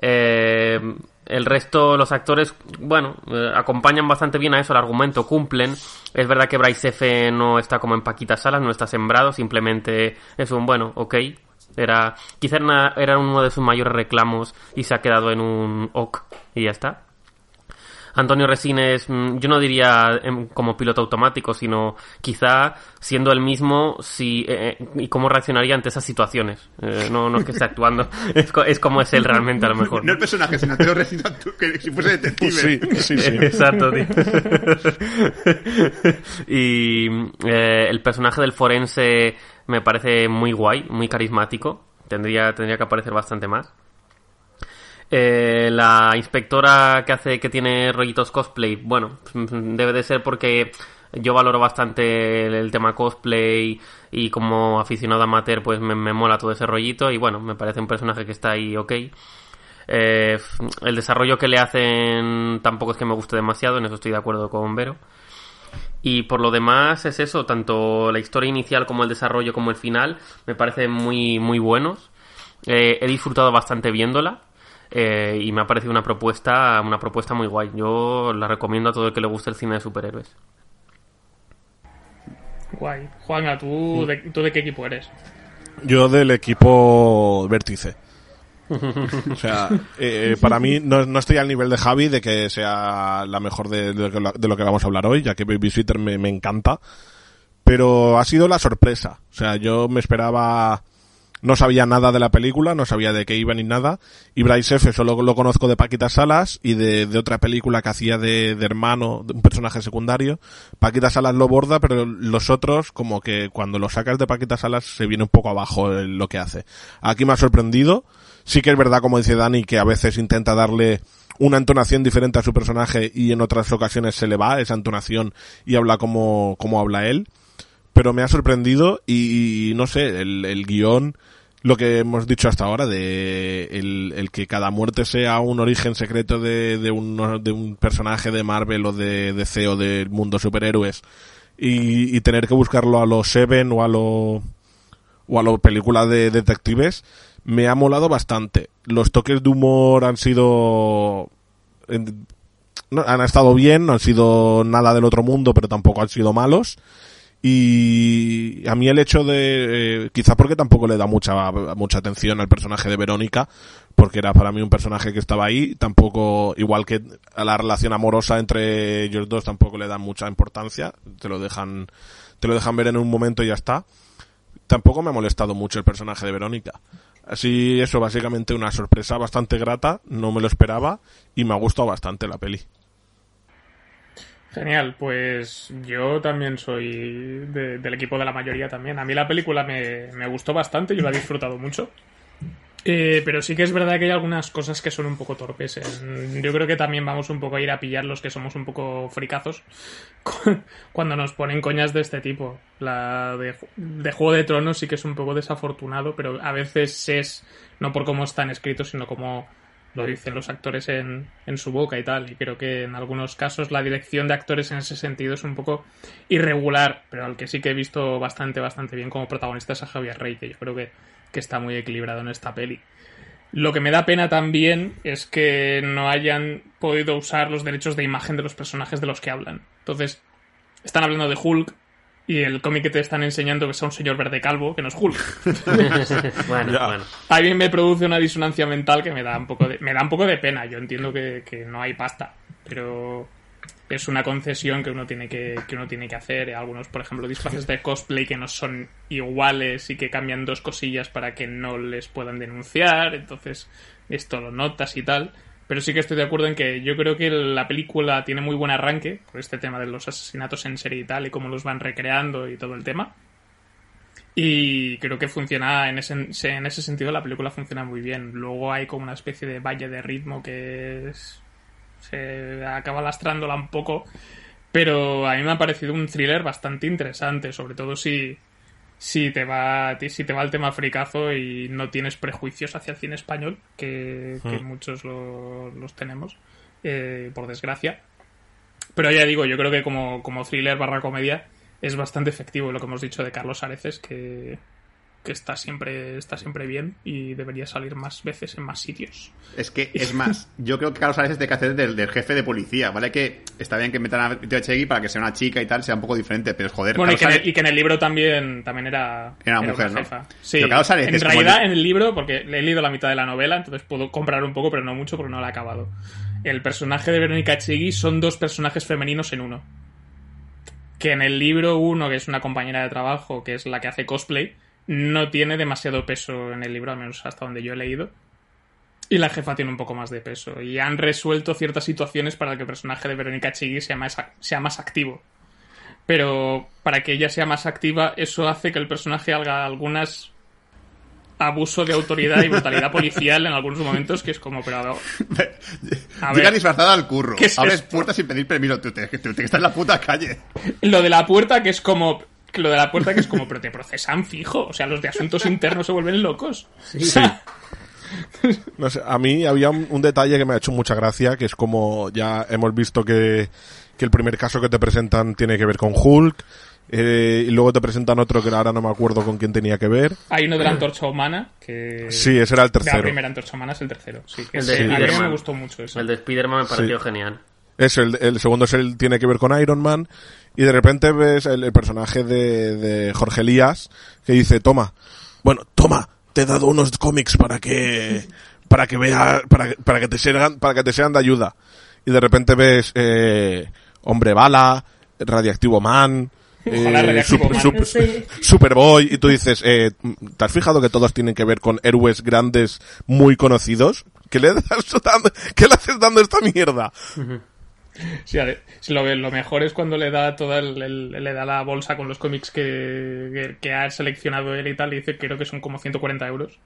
Eh, el resto, los actores, bueno, eh, acompañan bastante bien a eso, el argumento, cumplen. Es verdad que Bryce F no está como en Paquita Salas, no está sembrado, simplemente es un bueno, ok, Era, quizá era, uno de sus mayores reclamos y se ha quedado en un ok y ya está. Antonio Resines, mm, yo no diría em, como piloto automático, sino quizá siendo el mismo si, eh, eh, y cómo reaccionaría ante esas situaciones. Eh, no, no es que esté actuando, es, co- es como es él realmente a lo mejor. No el personaje, sino Antonio Resina, tú, que si fuese detective. Sí, sí, sí. Exacto, tío. y eh, el personaje del forense me parece muy guay, muy carismático. Tendría, tendría que aparecer bastante más. Eh, la inspectora que hace que tiene rollitos cosplay, bueno, debe de ser porque yo valoro bastante el, tema cosplay y como aficionado amateur pues me, me mola todo ese rollito y bueno, me parece un personaje que está ahí ok. Eh, el desarrollo que le hacen tampoco es que me guste demasiado, en eso estoy de acuerdo con Vero. Y por lo demás es eso, tanto la historia inicial como el desarrollo como el final me parecen muy, muy buenos. Eh, he disfrutado bastante viéndola eh, y me ha parecido una propuesta, una propuesta muy guay. Yo la recomiendo a todo el que le guste el cine de superhéroes. Guay. Juanga, ¿tú, de, ¿tú de qué equipo eres? Yo del equipo Vértice. O sea, eh, para mí no, no estoy al nivel de Javi de que sea la mejor de, de lo, que, de lo que vamos a hablar hoy, ya que Babysitter me, me encanta. Pero ha sido la sorpresa. O sea, yo me esperaba... No sabía nada de la película, no sabía de qué iba ni nada. Y Bryce F. solo lo conozco de Paquita Salas y de, otra película que hacía de, de hermano, de un personaje secundario. Paquita Salas lo borda, pero los otros, como que cuando lo sacas de Paquita Salas se viene un poco abajo lo que hace. Aquí me ha sorprendido. Sí que es verdad, como dice Dani, que a veces intenta darle una entonación diferente a su personaje y en otras ocasiones se le va esa entonación y habla como, como habla él pero me ha sorprendido y, no sé, el, el guion, lo que hemos dicho hasta ahora, de el, que cada muerte sea un origen secreto de, de, un, de un personaje de Marvel o de DC o del mundo superhéroes y, y tener que buscarlo a los Seven o a lo o a la película de detectives, me ha molado bastante. Los toques de humor han sido no, han estado bien, no han sido nada del otro mundo, pero tampoco han sido malos. Y a mí el hecho de, eh, quizá porque tampoco le da mucha, mucha atención al personaje de Verónica, porque era para mí un personaje que estaba ahí, tampoco, igual que a la relación amorosa entre ellos dos tampoco le dan mucha importancia, te lo dejan, te lo dejan ver en un momento y ya está. Tampoco me ha molestado mucho el personaje de Verónica. Así, eso, básicamente una sorpresa bastante grata, no me lo esperaba y me ha gustado bastante la peli. Genial, pues yo también soy de- del equipo de la mayoría también. A mí la película me, me gustó bastante, yo la he disfrutado mucho. Eh, pero sí que es verdad que hay algunas cosas que son un poco torpes. En- Yo creo que también vamos un poco a ir a pillar los que somos un poco fricazos cuando nos ponen coñas de este tipo. La de, de Juego de Tronos sí que es un poco desafortunado, pero a veces es no por cómo están escritos, sino como lo dicen los actores en, en su boca y tal. Y creo que en algunos casos la dirección de actores en ese sentido es un poco irregular, pero al que sí que he visto bastante, bastante bien como protagonista es a Javier Rey, que yo creo que, que está muy equilibrado en esta peli. Lo que me da pena también es que no hayan podido usar los derechos de imagen de los personajes de los que hablan. Entonces, están hablando de Hulk y el cómic que te están enseñando que es a un señor verde calvo, que no es Hulk. bueno, bueno. Mí me produce una disonancia mental que me da un poco de, me da un poco de pena. Yo entiendo que, que no hay pasta, pero es una concesión que uno tiene que, que uno tiene que hacer. Algunos, por ejemplo, disfraces de cosplay que no son iguales y que cambian dos cosillas para que no les puedan denunciar. Entonces, esto lo notas y tal. Pero sí que estoy de acuerdo en que yo creo que la película tiene muy buen arranque por este tema de los asesinatos en serie y tal y cómo los van recreando y todo el tema. Y creo que funciona en ese, en ese sentido, la película funciona muy bien. Luego hay como una especie de valle de ritmo que es- se acaba lastrándola un poco. Pero a mí me ha parecido un thriller bastante interesante, sobre todo si, si te va si te va el tema fricazo y no tienes prejuicios hacia el cine español, que, que Mm. muchos lo- los tenemos, eh, por desgracia. Pero ya digo, yo creo que como, como thriller barra comedia es bastante efectivo lo que hemos dicho de Carlos Areces, que, que está siempre, está siempre bien y debería salir más veces en más sitios. Es que, es más, yo creo que Carlos Ares es de que hacer del, del jefe de policía, ¿vale? Que está bien que metan a Tio Chegui para que sea una chica y tal, sea un poco diferente, pero joder, Bueno, y que, en Ares- el, y que en el libro también, también era, Era mujer, una ¿no? jefa. Sí, Pero Carlos Ares en realidad el- en el libro, porque he leído la mitad de la novela, entonces puedo comprar un poco, pero no mucho porque no la he acabado. El personaje de Verónica Chegui son dos personajes femeninos en uno. Que en el libro uno, que es una compañera de trabajo, que es la que hace cosplay, no tiene demasiado peso en el libro, al menos hasta donde yo he leído. Y la jefa tiene un poco más de peso. Y han resuelto ciertas situaciones para que el personaje de Verónica Chigui sea más, ac- sea más activo. Pero para que ella sea más activa, eso hace que el personaje haga algunas abuso de autoridad y brutalidad policial en algunos momentos que es como, pero a ver, Llega disfrazada al curro, ¿qué es abres esto? puertas sin pedir permiso, tú te, tú te- que estás en la puta calle. lo de la puerta que es como lo de la puerta que es como, pero te procesan fijo, o sea, los de asuntos internos se vuelven locos. No sé, a mí había un, un detalle que me ha hecho mucha gracia, que es como ya hemos visto que, que el primer caso que te presentan tiene que ver con Hulk, eh, y luego te presentan otro que ahora no me acuerdo con quién tenía que ver. Hay uno de la antorcha humana que. Sí, ese era el De tercero. la primera antorcha humana es el tercero. Sí, que El de a mí Spiderman. me gustó mucho. El de Spider-Man me pareció Sí. genial. Es el, el segundo es el tiene que ver con Iron Man y de repente ves el, el personaje de, de Jorge Elías que dice toma bueno toma te he dado unos cómics para que para que vea para, que- para que te sean para que te sean de ayuda y de repente ves eh, hombre bala radiactivo man eh, Super-. Super- Superboy y tú dices eh, ¿te has fijado que todos tienen que ver con héroes grandes muy conocidos? ¿Qué le, das dando, ¿Qué le haces dando esta mierda? sí, lo, lo mejor es cuando le da toda el, el- le da la bolsa con los cómics que, que, que ha seleccionado él y tal, y dice creo que son como 140 euros.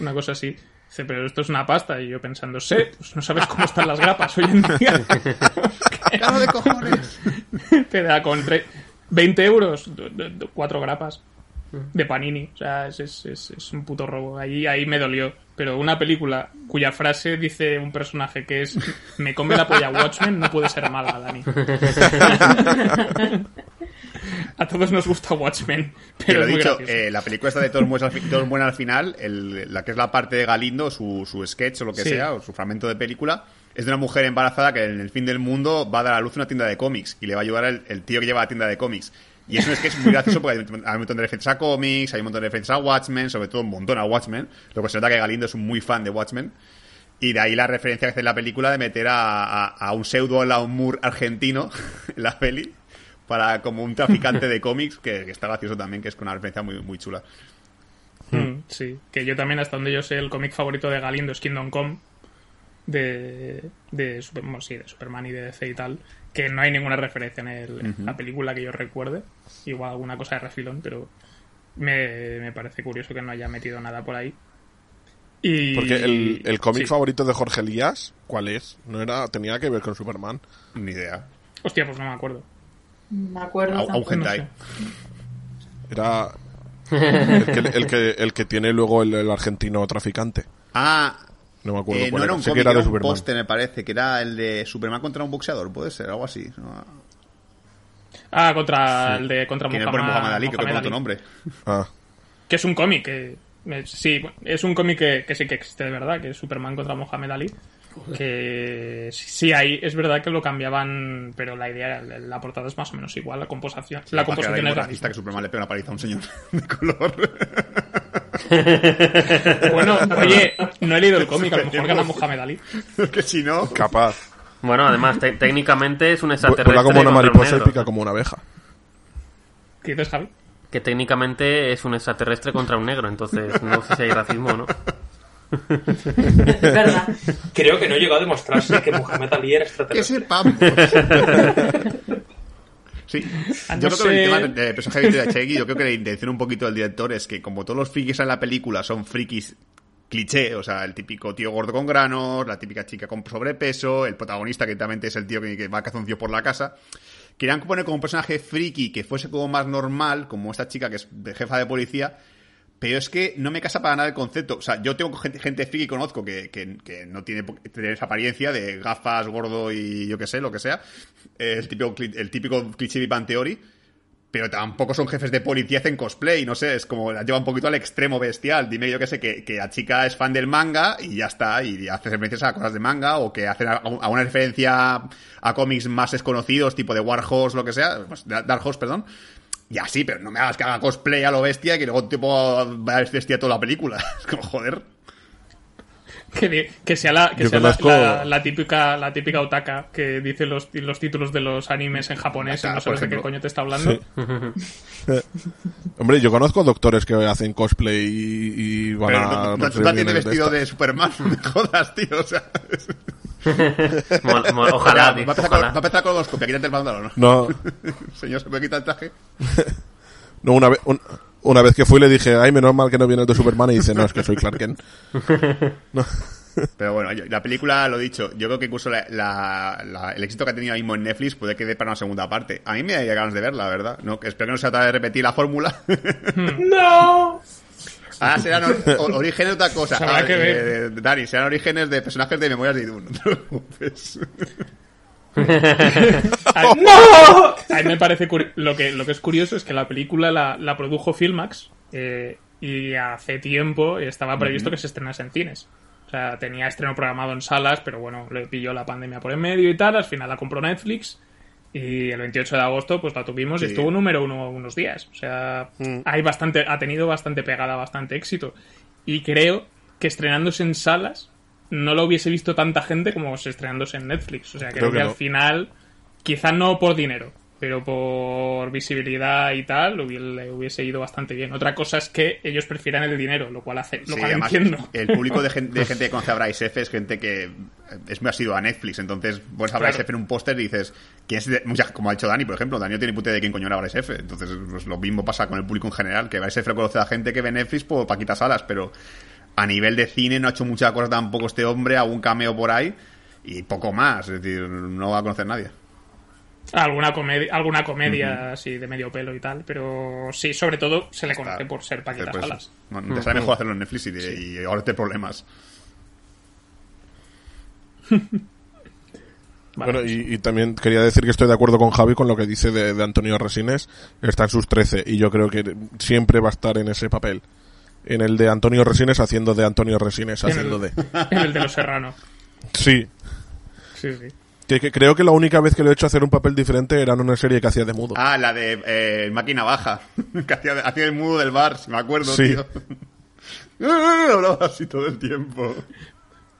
Una cosa así. Dice, pero esto es una pasta. Y yo pensando, sé, pues no sabes cómo están las grapas hoy en día. ¡Claro de cojones! Te da con tre- 20 euros, cuatro grapas de Panini. O sea, es, es, es- es un puto robo. Ahí, ahí me dolió. Pero una película cuya frase dice un personaje que es me come la polla Watchmen no puede ser mala, Dani. A todos nos gusta Watchmen, Pero es muy dicho, eh, la película esta de Todos buenos al, al final, el- la que es la parte de Galindo, su, su sketch o lo que Sí. sea, o su fragmento de película, es de una mujer embarazada que en el fin del mundo va a dar a luz una tienda de cómics y le va a ayudar el, el tío que lleva la tienda de cómics. Y es un sketch muy gracioso porque hay un, montón de referencias a cómics, hay un montón de referencias a Watchmen, sobre todo un montón a Watchmen, lo que se nota que Galindo es un muy fan de Watchmen. Y de ahí la referencia que hace en la película de meter a, un pseudo Moore argentino en la peli para como un traficante de cómics que, que está gracioso también, que es una referencia muy, muy chula. Mm, sí, que yo también, hasta donde yo sé, el cómic favorito de Galindo es Kingdom Come. De, de, bueno, sí, de Superman y de DC y tal. Que no hay ninguna referencia en, el- en la película que yo recuerde. Igual alguna cosa de refilón, pero me, me parece curioso que no haya metido nada por ahí. Y, Porque el, el cómic sí. favorito de Jorge Elías, ¿cuál es? No era, tenía que ver con Superman. Ni idea. Hostia, pues no me acuerdo. Me acuerdo. A, a un hentai. No Era el que, el que, el que tiene luego el, el argentino traficante. Ah, No me acuerdo eh, cuál no era era. un cómic, que era era un Superman. poste, me parece, que era el de Superman contra un boxeador, puede ser, algo así. ¿no? Ah, contra el de contra Que Muhammad, Muhammad Ali, que Muhammad otro Ali. nombre. Ah. Que es un cómic que. eh, Sí, es un cómic que, que sí que existe de verdad, que es Superman contra Mohamed Ali. Que sí, ahí es verdad que lo cambiaban, pero la idea, la portada es más o menos igual, la composición, la composición es un la racista que Superman le pega una paliza a un señor de color. Bueno, oye, no he leído el cómic, a lo mejor gana Mohamed Ali. que si no. Capaz. Bueno, además, te- técnicamente es un extraterrestre. Vuela como una contra un mariposa y pica como una abeja. ¿Qué dices, Javi? Que técnicamente es un extraterrestre contra un negro, entonces no sé si hay racismo o no. Es verdad. Creo que no llegó a demostrarse que Muhammad Ali era Que extraterrestre. sepamos. Sí, Ah, yo no creo que el tema del personaje de Cheggy, yo creo que la intención un poquito del director es que como todos los frikis en la película son frikis cliché, o sea, el típico tío gordo con granos, la típica chica con sobrepeso, el protagonista que también es el tío que, que va cazoncio por la casa, querían poner como un personaje friki que fuese como más normal, como esta chica que es jefa de policía, pero es que no me casa para nada el concepto. O sea, yo tengo gente, gente friki que conozco que, que, no tiene esa apariencia de gafas, gordo y yo qué sé, lo que sea. El típico, el típico cliché de Theory. pero tampoco son jefes de policía hacen cosplay, no sé, es como la lleva un poquito al extremo bestial. Dime yo que sé que, que la chica es fan del manga y ya está, y hace referencias a cosas de manga o que hacen a, una referencia a cómics más desconocidos, tipo de Warhorse, lo que sea, pues, Dark Horse, perdón. Y así, pero no me hagas que haga cosplay a lo bestia y que luego tipo vaya bestia toda la película. Es como, joder. Que, que sea, la, que sea la, conozco- la- la típica la típica otaka que dice los, los títulos de los animes en japonés y no sabes de qué coño te está hablando. Sí. Eh, Hombre, yo conozco doctores que hacen cosplay y, y van Pero a no, no, no tiene de vestido estas. de Superman, jodas, tío, o sea... es- Mol- mol- ojalá, Ya, va, a empezar con, ojalá. va a empezar con los copia, quítate el pantalón, No. Señor, ¿se puede quitar el traje? No, una, vez, un- una vez que fui le dije, ay, menos mal que no viene el de Superman y dice, no, es que soy Clark Kent. No. Pero bueno, yo- la película, lo dicho, yo creo que incluso la- la- la- el éxito que ha tenido ahí mismo en Netflix puede que dé para una segunda parte. A mí me da ganas de verla, la verdad. No, espero que no se trate de repetir la fórmula. ¡No! Ahora serán or- or- orígenes de otra cosa. Habrá Ah, que ver. eh, Dani, serán orígenes de personajes de Memorias de Idun. No. A, ¡No! a mí me parece lo que lo que es curioso es que la película la, la produjo Filmax eh, y hace tiempo estaba previsto que se estrenase en cines. O sea, tenía estreno programado en salas, pero bueno, le pilló la pandemia por en medio y tal. Al final la compró Netflix y el 28 de agosto pues la tuvimos y estuvo número uno unos días. O sea, Mm. hay bastante, ha tenido bastante pegada, bastante éxito. Y creo que estrenándose en salas no lo hubiese visto tanta gente como se estrenándose en Netflix. O sea, creo, Creo que que, no. al final, quizá no por dinero, pero por visibilidad y tal, le hubiese ido bastante bien. Otra cosa es que ellos prefieran el dinero, lo cual hace, lo Sí, cual además, entiendo. el público de gente, de gente que conoce a Bryce F es gente que es muy asiduo a Netflix. Entonces, pones a Bryce Claro. F en un póster y dices, ¿quién es de-?" mucha- como ha dicho Dani, por ejemplo, Dani no tiene puta idea de quién coño era F. Entonces, pues, lo mismo pasa con el público en general, que F lo conoce a gente que ve Netflix por Paquita Salas, pero a nivel de cine no ha hecho mucha cosa tampoco este hombre, algún cameo por ahí y poco más. Es decir, no va a conocer nadie. Alguna comedia, alguna comedia así de medio pelo y tal, pero sí, sobre todo se le conoce por ser Paquita Pues, Salas. no, te sale mejor hacerlo en Netflix y, y ahora te problemas. Bueno, y, y también quería decir que estoy de acuerdo con Javi con lo que dice de, de Antonio Resines. Está en sus 13 y yo creo que siempre va a estar en ese papel. En el de Antonio Resines haciendo de Antonio Resines, En haciendo el, de... en el de los Serrano. Sí. Sí, sí. Que, que creo que la única vez que lo he hecho hacer un papel diferente era en una serie que hacía de mudo. Ah, la de eh, Máquina Baja, que hacía, hacía el mudo del bar, si me acuerdo, Sí. tío. Hablaba así todo el tiempo.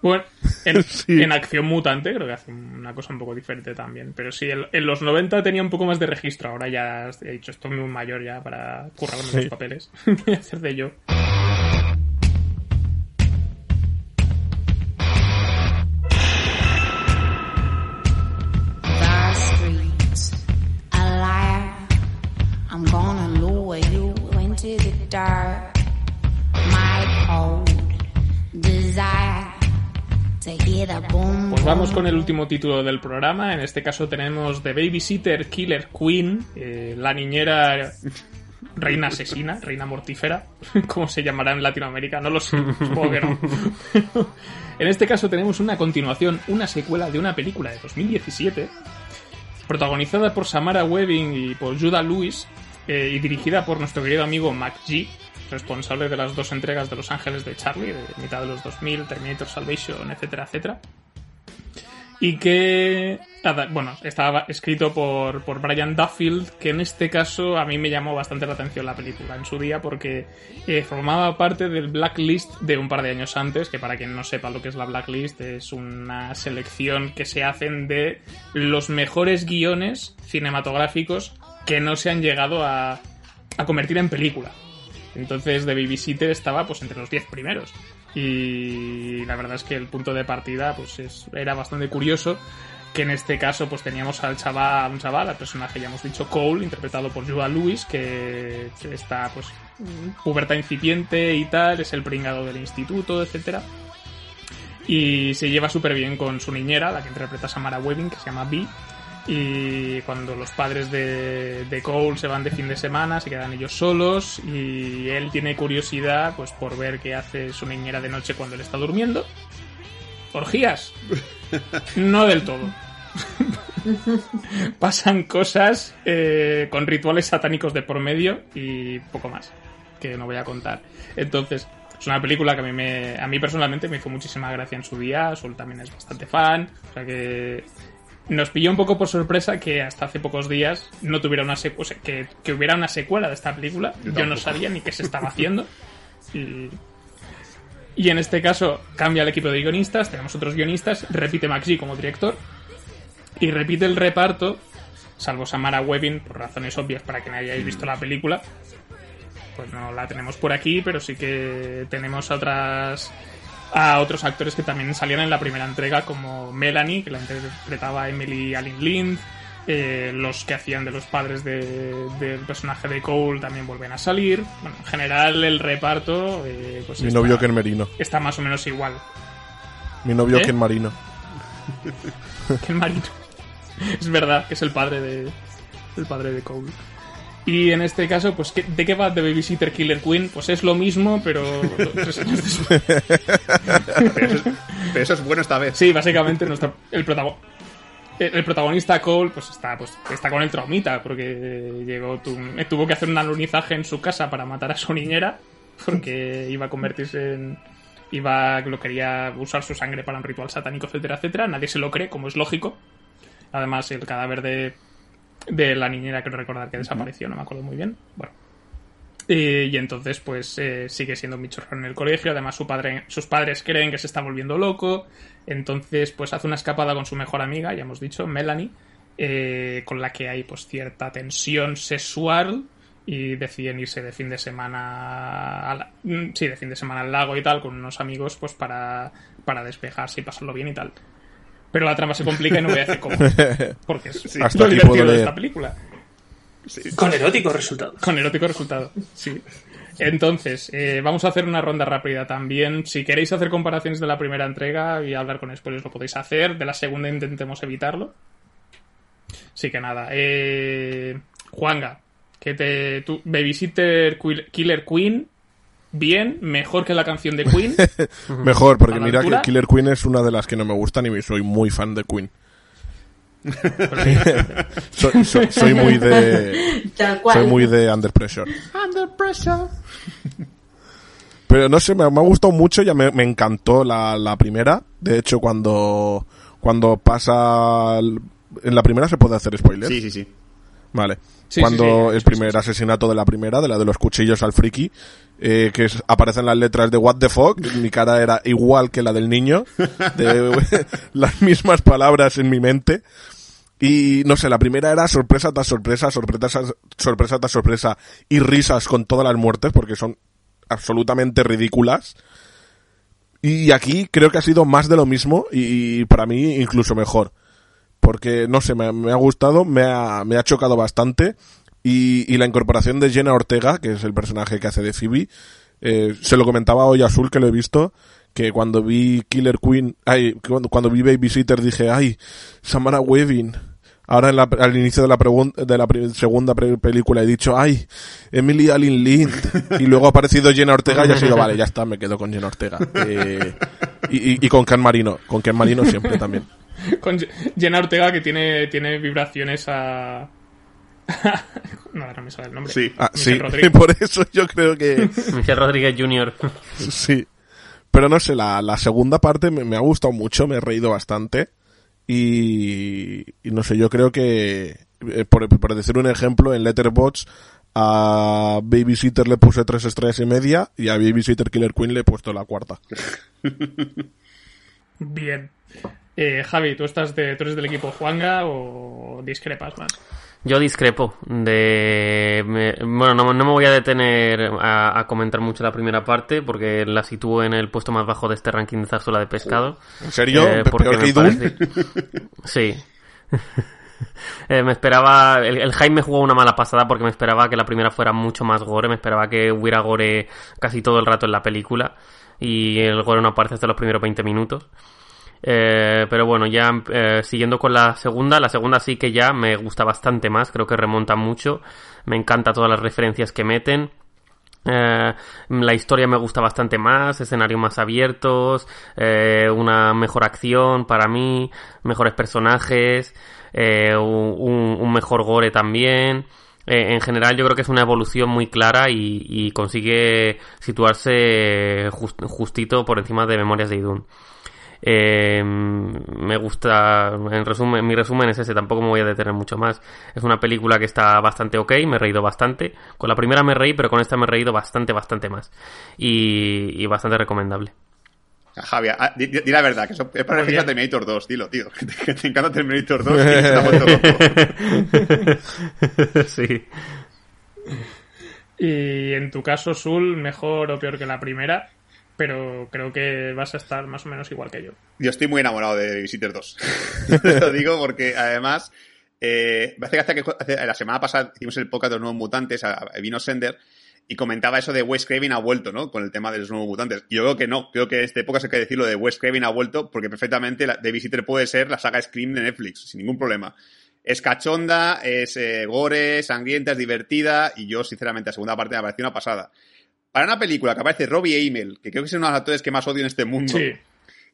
Bueno, en, Sí. en Acción Mutante creo que hace una cosa un poco diferente también. Pero sí, en, en los 90 tenía un poco más de registro. Ahora ya he dicho, estoy muy mayor ya para currarme Sí. los papeles y hacer de yo. Con el último título del programa. En este caso tenemos The Babysitter Killer Queen, eh, la niñera reina asesina, reina mortífera, como se llamará en Latinoamérica, no lo sé, supongo que no. en este caso tenemos una continuación, una secuela de una película de 2017, protagonizada por Samara Webbing y por Judah Lewis, eh, y dirigida por nuestro querido amigo Mac G, responsable de las dos entregas de Los Ángeles de Charlie, de mitad de los 2000, Terminator Salvation, etcétera, etcétera. Y que, bueno, estaba escrito por, por Brian Duffield, que en este caso a mí me llamó bastante la atención la película en su día porque eh, formaba parte del Blacklist de un par de años antes, que para quien no sepa lo que es la Blacklist, es una selección que se hacen de los mejores guiones cinematográficos que no se han llegado a, a convertir en película. Entonces The Babysitter estaba pues entre los 10 primeros. Y la verdad es que el punto de partida pues es- era bastante curioso. Que en este caso pues teníamos al chaval, un chaval, al personaje ya hemos dicho Cole, interpretado por Judah Lewis, que está pues pubertad incipiente y tal, es el pringado del instituto, etcétera y se lleva súper bien con su niñera, la que interpreta Samara Webbing, que se llama Bee. Y cuando los padres de, de Cole se van de fin de semana, se quedan ellos solos y él tiene curiosidad pues por ver qué hace su niñera de noche cuando él está durmiendo. Orgías. No del todo. pasan cosas eh, con rituales satánicos de por medio y poco más, que no voy a contar. Entonces, es una película que a mí, me, a mí personalmente me hizo muchísima gracia en su día, Sol también es bastante fan, o sea que nos pilló un poco por sorpresa que hasta hace pocos días no tuviera una secuela, que, que hubiera una secuela de esta película. Yo Yo no sabía ni qué se estaba haciendo. Y, y en este caso cambia el equipo de guionistas, tenemos otros guionistas, repite Max G como director y repite el reparto, salvo Samara Webbing, por razones obvias para que nadie haya visto la película. Pues no la tenemos por aquí, pero sí que tenemos otras a otros actores que también salían en la primera entrega, como Melanie, que la interpretaba Emily Allen Lind. eh, los que hacían de los padres de- del personaje de Cole también vuelven a salir. Bueno, en general el reparto eh, pues Mi está- novio Ken Merino. está más o menos igual. Mi novio ¿Eh? Ken Marino. el marino. Es verdad que es el padre de. El padre de Cole. Y en este caso, pues, ¿qué- ¿de qué va The Babysitter Killer Queen? Pues es lo mismo, pero. tres años después. Pero eso, es, pero eso es bueno esta vez. Sí, básicamente nuestro, el, protago- el, el protagonista Cole pues está, pues está con el traumita porque llegó tu- tuvo que hacer un alunizaje en su casa para matar a su niñera porque iba a convertirse en iba lo quería usar su sangre para un ritual satánico etcétera etcétera nadie se lo cree como es lógico además el cadáver de de la niñera quiero recordar que desapareció no me acuerdo muy bien bueno y, y entonces, pues, eh, sigue siendo un bicho en el colegio. Además, su padre, sus padres creen que se está volviendo loco. Entonces, pues, hace una escapada con su mejor amiga, ya hemos dicho, Melanie, eh, con la que hay, pues, cierta tensión sexual. Y deciden irse de fin de semana. A la- mm, sí, de fin de semana al lago y tal, con unos amigos, pues, para, para despejarse y pasarlo bien y tal. Pero la trama se complica y no voy a decir cómo. Porque es Sí. Hasta lo divertido de leer. esta película. Con eróticos resultados. Con erótico resultado, sí. Entonces, eh, vamos a hacer una ronda rápida también. Si queréis hacer comparaciones de la primera entrega y hablar con spoilers, lo podéis hacer. De la segunda intentemos evitarlo. Sí que nada. Eh, Juanga, que te. Tu, Babysitter Killer Queen. Bien, mejor que la canción de Queen. Mejor, porque ¿A la mira altura? que Killer Queen es una de las que no me gustan y soy muy fan de Queen. soy, soy- soy muy de. Soy muy de Under Pressure. Under pressure. Pero no sé, me, me ha gustado mucho, ya me, me encantó la, la primera. De hecho, cuando, cuando pasa... el- En la primera se puede hacer spoiler. Sí, sí, sí. Vale. Sí, Cuando sí, el primer asesinato de la primera, de la de los cuchillos al friki, eh, que es- aparecen las letras de What the fuck, mi cara era igual que la del niño, de las mismas palabras en mi mente. Y no sé, la primera era sorpresa tras sorpresa, sorpresa, sorpresa tras sorpresa y risas con todas las muertes porque son absolutamente ridículas. Y aquí creo que ha sido más de lo mismo y, para mí incluso mejor. Porque, no sé, me, me ha gustado, me ha, me ha chocado bastante. Y, y la incorporación de Jenna Ortega, que es el personaje que hace de Phoebe, eh, se lo comentaba hoy Azul que lo he visto, que cuando vi Killer Queen, ay, cuando, cuando vi Babysitter dije, ay, Samara Weaving. Ahora en la- al inicio de la, segunda película he dicho, ay, Emily Allen Lind. Y luego ha aparecido Jenna Ortega y ha sido, vale, ya está, me quedo con Jenna Ortega. Eh, y- y con Ken Marino, con Ken Marino siempre también. Con Jenna Ortega que tiene, tiene vibraciones a. no, ahora me sale el nombre. Sí, ah, sí. Rodríguez. por eso yo creo que... Michelle Rodríguez Jr. Sí. Pero no sé, la, la segunda parte me, me ha gustado mucho, me he reído bastante. Y, y no sé, yo creo que, eh, por, por decir un ejemplo, en Letterboxd a Babysitter le puse tres estrellas y media y a Babysitter Killer Queen le he puesto la cuarta. Bien. Eh, Javi, ¿tú, estás de, ¿tú eres del equipo Juanga o discrepas más? Yo discrepo de... me- bueno, no, no me voy a detener a, a comentar mucho la primera parte porque la sitúo en el puesto más bajo de este ranking de zarzuela de pescado. ¿En serio? Eh, ¿Pe- porque peor me que Idun? parece- Sí. Eh, me esperaba... El, el Jaime jugó una mala pasada porque me esperaba que la primera fuera mucho más gore. Me esperaba que hubiera gore casi todo el rato en la película. Y el gore no aparece hasta los primeros 20 minutos. Eh, pero bueno, ya eh, siguiendo con la segunda, la segunda sí que ya me gusta bastante más, creo que remonta mucho, me encanta todas las referencias que meten. Eh, la historia me gusta bastante más, escenarios más abiertos, eh, una mejor acción para mí, mejores personajes, eh, un, mejor gore también. En general yo creo que es una evolución muy clara y, consigue situarse just- justito por encima de Memorias de Idun. Eh, me gusta, en resumen, mi resumen es ese, tampoco me voy a detener mucho más. Es una película que está bastante ok, me he reído bastante. Con la primera me reí, pero con esta me he reído bastante, bastante más. Y, y bastante recomendable. Javier, ah, di, di la verdad, que eso es para bien. Terminator 2, dilo, tío. Que te, que te encanta Terminator 2 y te sí. Y en tu caso, Sul, mejor o peor que la primera, pero creo que vas a estar más o menos igual que yo. Yo estoy muy enamorado de Visitor 2. Lo digo porque además eh, me hace gracia que hace- la semana pasada hicimos el podcast de los nuevos mutantes, a- a- vino Sender y comentaba eso de Wes Craven ha vuelto, ¿no? Con el tema de los nuevos mutantes. Yo creo que no, creo que en esta época se hay que decirlo de Wes Craven ha vuelto porque perfectamente la, de Visitor puede ser la saga Scream de Netflix, sin ningún problema. Es cachonda, es eh, gore, sangrienta, es divertida y yo sinceramente la segunda parte me pareció una pasada. Para una película que aparece Robbie Amell, que creo que es uno de los actores que más odio en este mundo, Sí.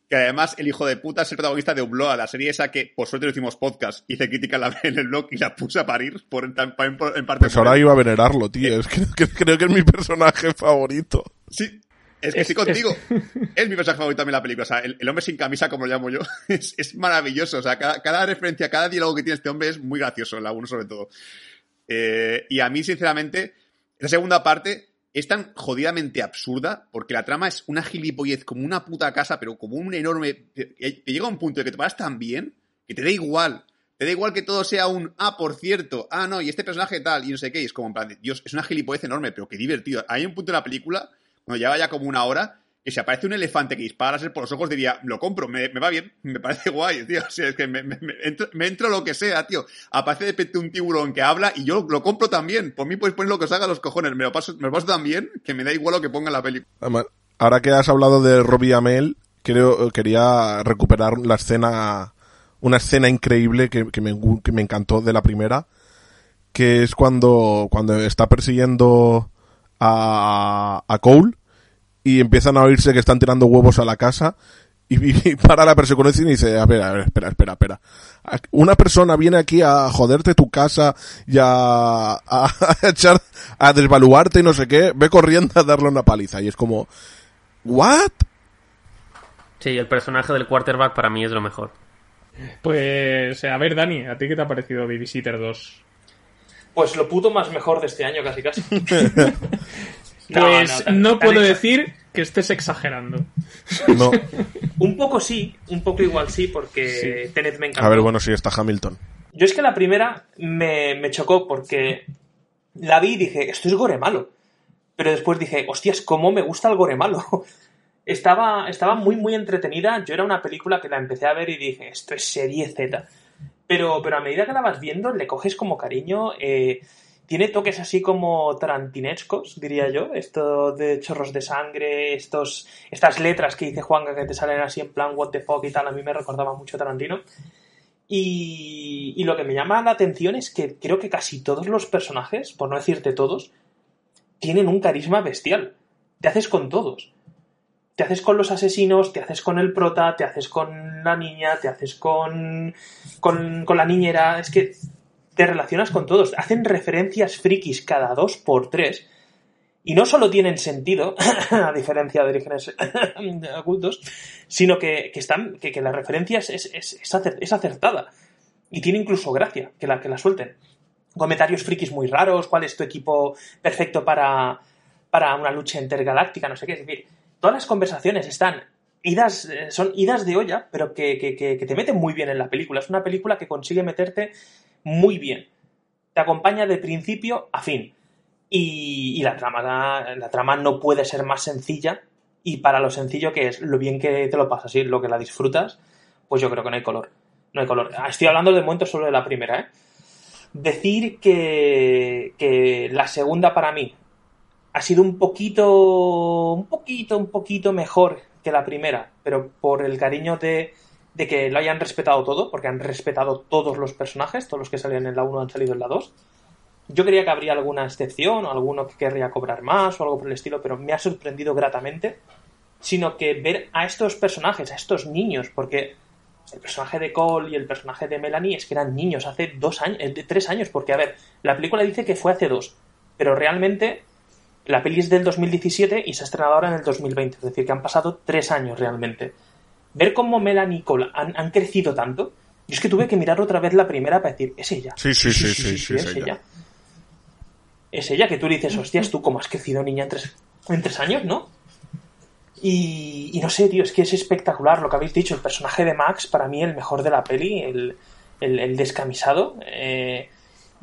que además el hijo de puta es el protagonista de Upload, la serie esa que por suerte no hicimos podcast, hice crítica en, la- en el blog y la puse a parir por, en, en- en parte Pues ahora iba a venerarlo, tío. Es que, que- creo que es mi personaje favorito. Sí, es que Es- sí contigo. Es mi personaje favorito también la película. O sea, el, el hombre sin camisa, como lo llamo yo, es, es maravilloso. O sea, cada, cada referencia, cada diálogo que tiene este hombre es muy gracioso, la uno sobre todo. Eh, y a mí, sinceramente, la segunda parte es tan jodidamente absurda porque la trama es una gilipollez como una puta casa, pero como un enorme... Te, te llega a un punto de que te paras tan bien que te da igual. Te da igual que todo sea un, ah, por cierto, ah, no, y este personaje tal, y no sé qué, es como en plan, de, Dios, es una gilipollez enorme, pero qué divertido. Hay un punto en la película, cuando lleva ya como una hora, que si aparece un elefante que dispara por los ojos, diría, lo compro, me, me va bien, me parece guay, tío. O sea, es que me, me- entro, me lo que sea, tío. Aparece de repente un tiburón que habla y yo lo compro también. Por mí puedes poner lo que os haga los cojones. Me lo paso, me lo paso tan bien que me da igual lo que ponga en la película. Ahora que has hablado de Robbie Amell, creo, quería recuperar la escena, una escena increíble que, que me, que me encantó de la primera, que es cuando, cuando está persiguiendo a, a Cole y empiezan a oírse que están tirando huevos a la casa y, y para la persecución y dice, a ver, a ver, espera, espera, espera. Una persona viene aquí a joderte tu casa y a, a, a echar, a desvaluarte y no sé qué, ve corriendo a darle una paliza y es como, ¿what? Sí, el personaje del quarterback para mí es lo mejor. Pues, a ver, Dani, ¿a ti qué te ha parecido Babysitter 2? Pues lo puto más mejor de este año, casi casi. Pues no, puedo decir que estés exagerando. No. Un poco sí, un poco igual sí, porque Tenet me encantó. A ver, bueno, sí, está Hamilton. Yo es que la primera me, me chocó porque la vi y dije, esto es gore malo. Pero después dije, hostias, cómo me gusta el gore malo. Estaba, estaba muy, muy entretenida. Yo era una película que la empecé a ver y dije, esto es serie Z. Pero, pero a medida que la vas viendo, le coges como cariño. eh, tiene toques así como tarantinescos, diría yo. Esto de chorros de sangre, estos, estas letras que dice Juanga que te salen así en plan what the fuck y tal, a mí me recordaba mucho a Tarantino. Y, y lo que me llama la atención es que creo que casi todos los personajes, por no decirte todos, tienen un carisma bestial. Te haces con todos. Te haces con los asesinos, te haces con el prota, te haces con la niña, te haces con, con, con la niñera. Es que te relacionas con todos. Hacen referencias frikis cada dos por tres. Y no solo tienen sentido, a diferencia de orígenes ocultos, sino que, que están, que, que la referencia es, es, es, es acer- es acertada. Y tiene incluso gracia que la, que la suelten. Comentarios frikis muy raros, cuál es tu equipo perfecto para, para una lucha intergaláctica, no sé qué. Es decir, todas las conversaciones están idas, eh, son idas de olla, pero que, que, que te meten muy bien en la película. Es una película que consigue meterte muy bien. Te acompaña de principio a fin. Y, la, trama, la trama no puede ser más sencilla. Y para lo sencillo que es, lo bien que te lo pasas y lo que la disfrutas, pues yo creo que no hay color. No hay color. Ah, Estoy hablando de momento solo de la primera, ¿eh? Decir que, que la segunda para mí ha sido un poquito, un poquito, un poquito mejor que la primera, pero por el cariño de, de que lo hayan respetado todo, porque han respetado todos los personajes, todos los que salían en la 1 han salido en la 2. Yo creía que habría alguna excepción o alguno que querría cobrar más o algo por el estilo, pero me ha sorprendido gratamente. Sino que ver a estos personajes, a estos niños, porque el personaje de Cole y el personaje de Melanie es que eran niños hace dos años, eh, tres años, porque a ver, la película dice que fue hace dos, pero realmente la peli es del 2017 y se ha estrenado ahora en el 2020, es decir, que han pasado tres años realmente. Ver cómo Melanie y Cole han, han crecido tanto, yo es que tuve que mirar otra vez la primera para decir, es ella. Sí, sí, sí, sí, sí, es es ella. ella. Es ella que tú le dices, hostias, tú cómo has crecido niña en tres, en tres años, ¿no? Y, y no sé, tío, es que es espectacular lo que habéis dicho. El personaje de Max, para mí, el mejor de la peli, el, el, el descamisado. Eh,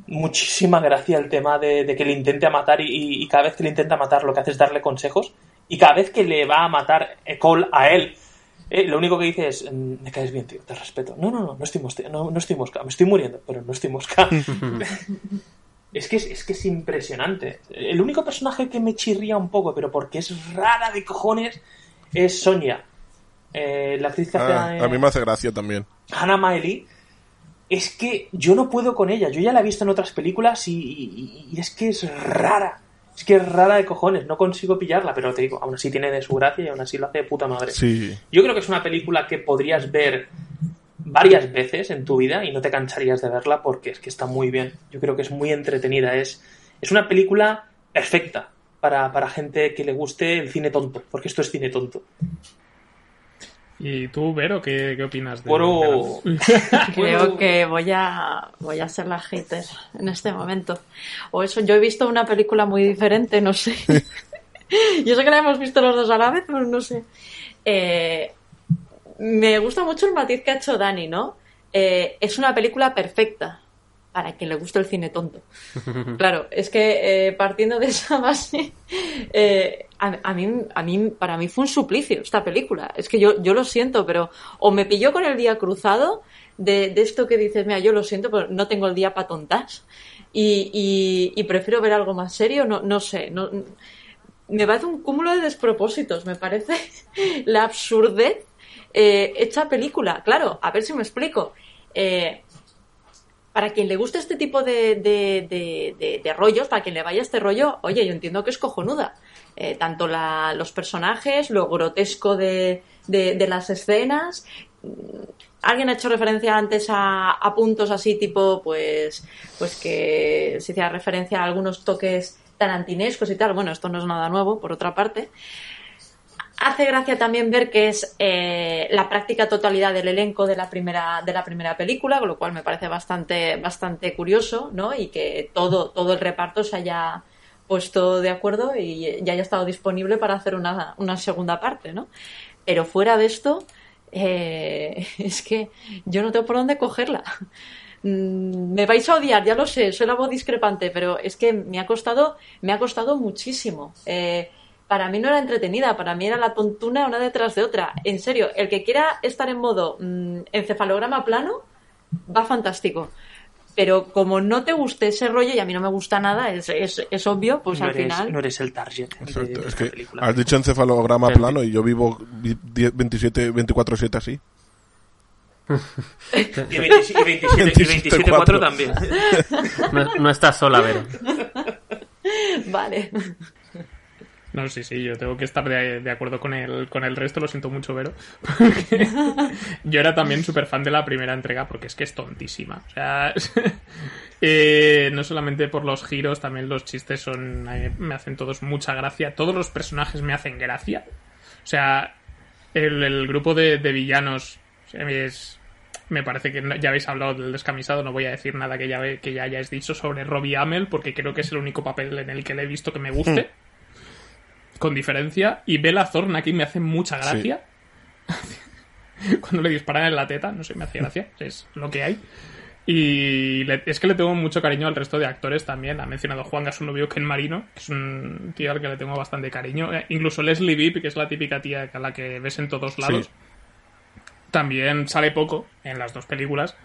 muchísima gracia el tema de, de que le intente matar y, y cada vez que le intenta matar lo que hace es darle consejos. Y cada vez que le va a matar Cole a él, eh, lo único que dice es, "Mm, me caes bien, tío, te respeto. No, no, no, no estoy, mosca, no, no estoy mosca, me estoy muriendo, pero no estoy mosca. Es que es, es que es impresionante. El único personaje que me chirría un poco, pero porque es rara de cojones, es Sonia. Eh, la actriz que hace Ah, a mí me hace gracia también. Hannah Miley. Es que yo no puedo con ella. Yo ya la he visto en otras películas y, y- y es que es rara. Es que es rara de cojones. No consigo pillarla, pero te digo, aún así tiene de su gracia y aún así lo hace de puta madre. Sí. Yo creo que es una película que podrías ver varias veces en tu vida y no te cansarías de verla porque es que está muy bien. Yo creo que es muy entretenida. Es, es una película perfecta para, para gente que le guste el cine tonto, porque esto es cine tonto. ¿Y tú, Vero, qué, qué opinas de Bueno, Creo que voy a, voy a ser la hater en este momento. O eso, yo he visto una película muy diferente, no sé. yo sé que la hemos visto los dos a la vez, pero no sé. Eh, me gusta mucho el matiz que ha hecho Dani, ¿no? Eh, es una película perfecta para quien le guste el cine tonto. Claro, es que eh, partiendo de esa base, eh, a, a mí, a mí, para mí fue un suplicio esta película. Es que yo, yo lo siento, pero o me pilló con el día cruzado de, de esto que dices, mira, yo lo siento, pero no tengo el día para tontas y, y, y prefiero ver algo más serio, no, no sé, no, me parece un cúmulo de despropósitos, me parece la absurdez eh, hecha película. Claro, a ver si me explico. Eh, para quien le guste este tipo de, de, de, de- rollos, para quien le vaya este rollo, oye, yo entiendo que es cojonuda. Eh, tanto la- los personajes, lo grotesco de las escenas. Mm, Alguien ha hecho referencia antes a, a puntos así tipo, pues, pues que se hacía referencia a algunos toques tarantinescos y tal. Bueno, esto no es nada nuevo, por otra parte. Hace gracia también ver que es eh, la práctica totalidad del elenco de la primera de la primera película, con lo cual me parece bastante bastante curioso, ¿no? Y que todo todo el reparto se haya puesto de acuerdo y ya haya estado disponible para hacer una, una segunda parte, ¿no? Pero fuera de esto, eh, es que yo no tengo por dónde cogerla. Mm, Me vais a odiar, ya lo sé, soy la voz discrepante, pero es que me ha costado, me ha costado muchísimo. Eh, para mí no era entretenida, para mí era la tontuna una detrás de otra. En serio, el que quiera estar en modo mm, encefalograma plano, va fantástico. Pero como no te guste ese rollo, y a mí no me gusta nada, es, es, es obvio, pues no, al eres, final... no eres el target. de- de es esta que película. has dicho encefalograma plano y yo vivo vi- 10, 27, 24-7 así. Y 27, y 27, y 27 4 también. No, no estás sola, Vero. Vale. No, sí, sí, yo tengo que estar de, acuerdo con el, con el resto, lo siento mucho, Vero. Porque yo era también súper fan de la primera entrega porque es que es tontísima. O sea, eh, no solamente por los giros, también los chistes son eh, me hacen todos mucha gracia. Todos los personajes me hacen gracia. O sea, el, grupo de, villanos es... Me parece que ya habéis hablado del descamisado, no voy a decir nada que ya, que ya hayáis dicho sobre Robbie Amell, porque creo que es el único papel en el que le he visto que me guste con diferencia. Y Bella Thorne aquí me hace mucha gracia. Cuando le disparan en la teta, no sé, me hace gracia. Es lo que hay. Y le- es que le tengo mucho cariño al resto de actores también. Ha mencionado Juan, un novio Ken Marino, que es un tío al que le tengo bastante cariño. Eh, incluso Leslie Bibb, que es la típica tía a la que ves en todos lados. También sale poco en las dos películas,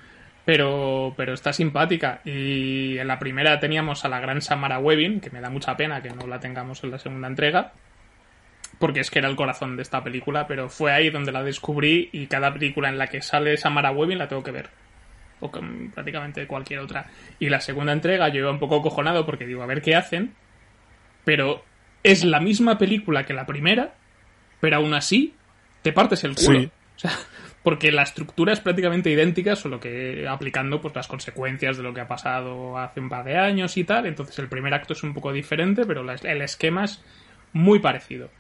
pero, pero está simpática. Y en la primera teníamos a la gran Samara Webbing, que me da mucha pena que no la tengamos en la segunda entrega, porque es que era el corazón de esta película, pero fue ahí donde la descubrí y cada película en la que sale Samara Webbing la tengo que ver. o con prácticamente cualquier otra. Y la segunda entrega yo iba un poco cojonado porque digo, a ver qué hacen, pero es la misma película que la primera, pero aún así te partes el culo. Sí. O sea, porque la estructura es prácticamente idéntica, solo que aplicando pues las consecuencias de lo que ha pasado hace un par de años y tal. Entonces el primer acto es un poco diferente, pero la- el esquema es muy parecido.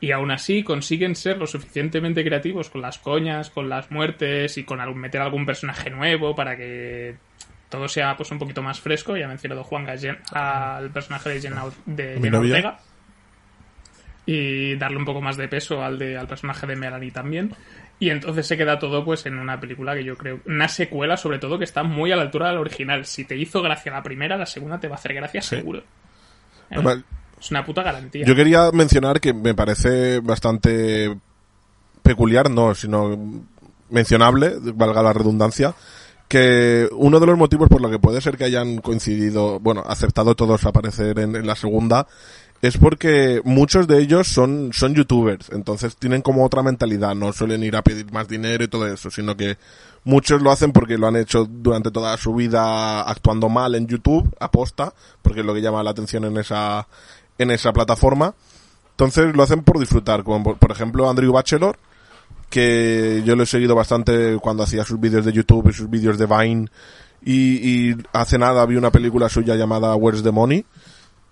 Y aún así consiguen ser lo suficientemente creativos con las coñas, con las muertes y con algún- meter algún personaje nuevo para que todo sea pues un poquito más fresco. Ya ha mencionado Juan Gallen al personaje de Jenna, de Jenna. Ortega. Y darle un poco más de peso al, de, al personaje de Melanie también. Y entonces se queda todo pues en una película que yo creo, una secuela sobre todo que está muy a la altura del original. Si te hizo gracia la primera, la segunda te va a hacer gracia seguro. ¿Eh? Además, Es una puta garantía. Yo quería mencionar que me parece bastante peculiar, no, sino mencionable, valga la redundancia, que uno de los motivos por lo que puede ser que hayan coincidido, bueno, acertado todos a aparecer en, en la segunda, es porque muchos de ellos son, son youtubers, entonces tienen como otra mentalidad, no suelen ir a pedir más dinero y todo eso, sino que muchos lo hacen porque lo han hecho durante toda su vida actuando mal en YouTube, aposta, porque es lo que llama la atención en esa, en esa plataforma. Entonces lo hacen por disfrutar, como por- ejemplo Andrew Bachelor, que yo lo he seguido bastante cuando hacía sus vídeos de YouTube y sus vídeos de Vine. Y, y hace nada vi una película suya llamada Where's the Money.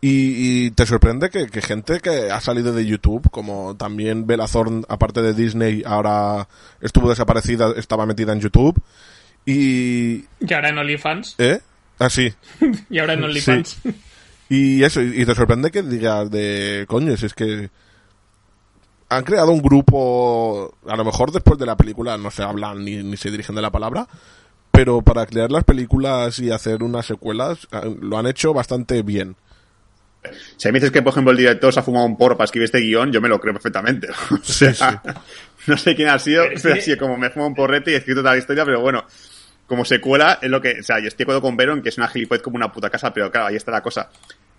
Y, y te sorprende que, que gente que ha salido de YouTube, como también Bella Thorne, aparte de Disney, ahora estuvo desaparecida, estaba metida en YouTube. Y... Y ahora en OnlyFans. ¿Eh? Ah, sí. Y ahora en OnlyFans. Sí. Y eso, y y te sorprende que digas de coño, si es que han creado un grupo, a lo mejor después de la película no se hablan ni, ni se dirigen de la palabra, pero para crear las películas y hacer unas secuelas eh, lo han hecho bastante bien. Si me dices que, por ejemplo, el director se ha fumado un porro para escribir este guion, yo me lo creo perfectamente. O sea, No sé quién ha sido, Pero pero sido como me he fumado un porrete y he escrito toda la historia, pero bueno, como secuela es lo que, o sea, yo estoy de acuerdo con Veron que es una gilipollez como una puta casa, pero claro, ahí está la cosa.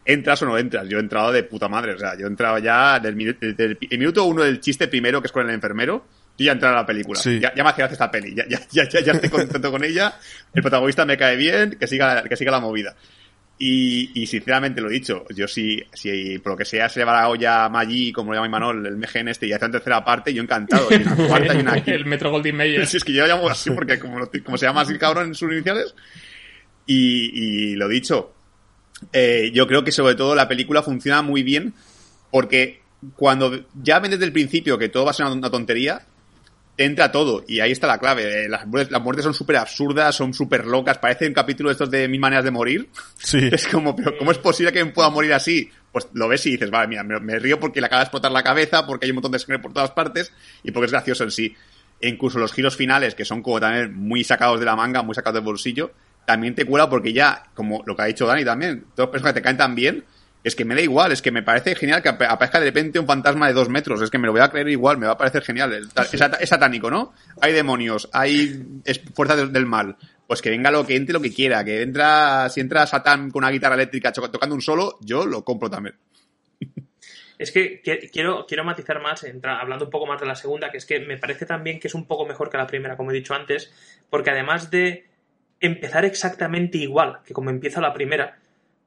¿Entras o no entras? Yo he entrado de puta madre, o sea, yo he entrado ya del minuto, del, el minuto uno del chiste primero, que es con el enfermero, yo ya he entrado a la película. Sí. Ya, ya me hace gracia esta peli, ya, ya, ya, ya, ya estoy contento con ella, el protagonista me cae bien, que siga, que siga la movida. Y, y sinceramente lo he dicho, yo si, si por lo que sea se va la olla Maggi, como lo llama Imanol, el MGN este, y hace una tercera parte, yo encantado. Y una cuarta y una el Metro Goldwyn Mayer. Si es que yo lo llamo así porque como, como se llama así el cabrón en sus iniciales. Y, y lo dicho, eh, yo creo que sobre todo la película funciona muy bien porque cuando ya ven desde el principio que todo va a ser una, una tontería, te entra todo. Y ahí está la clave. Eh, Las, muertes- las muertes son súper absurdas, son súper locas. Parece un capítulo de estos de Mil Maneras de Morir. Sí. Es como, pero ¿cómo es posible que me pueda morir así? Pues lo ves y dices, vale, mira, me, me río porque le acaba de explotar la cabeza, porque hay un montón de sangre por todas partes y porque es gracioso en sí. E incluso los giros finales, que son como también muy sacados de la manga, muy sacados del bolsillo, también te cuela porque ya, como lo que ha dicho Dani también, todos los personajes que te caen tan bien, es que me da igual, es que me parece genial que ap- aparezca de repente un fantasma de dos metros, es que me lo voy a creer igual, me va a parecer genial. Es, es sat- es satánico, ¿no? Hay demonios, hay fuerzas del, mal. Pues que venga lo que entre lo que quiera, que entra, si entra Satán con una guitarra eléctrica tocando un solo, yo lo compro también. Es que qui- quiero, quiero matizar más, entra- hablando un poco más de la segunda, que es que me parece también que es un poco mejor que la primera, como he dicho antes, porque además de empezar exactamente igual que como empieza la primera,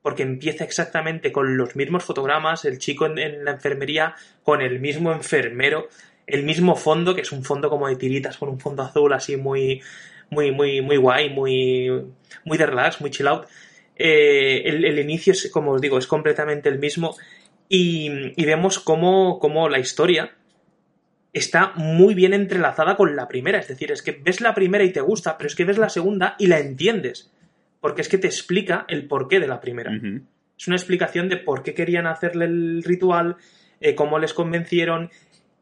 porque empieza exactamente con los mismos fotogramas, el chico en, la enfermería con el mismo enfermero, el mismo fondo, que es un fondo como de tiritas con un fondo azul así muy, muy, muy, muy guay, muy, muy de relax, muy chill out. Eh, el, el inicio es, como os digo, es completamente el mismo y, y vemos cómo, cómo la historia está muy bien entrelazada con la primera. Es decir, es que ves la primera y te gusta, pero es que ves la segunda y la entiendes. Porque es que te explica el porqué de la primera. Es una explicación de por qué querían hacerle el ritual, eh, cómo les convencieron,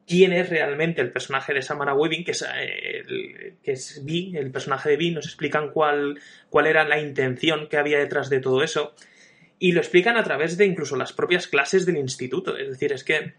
quién es realmente el personaje de Samara Weaving, que es, eh, el, que es Vi, el personaje de Vi, nos explican cuál, cuál era la intención que había detrás de todo eso. Y lo explican a través de incluso las propias clases del instituto. Es decir, es que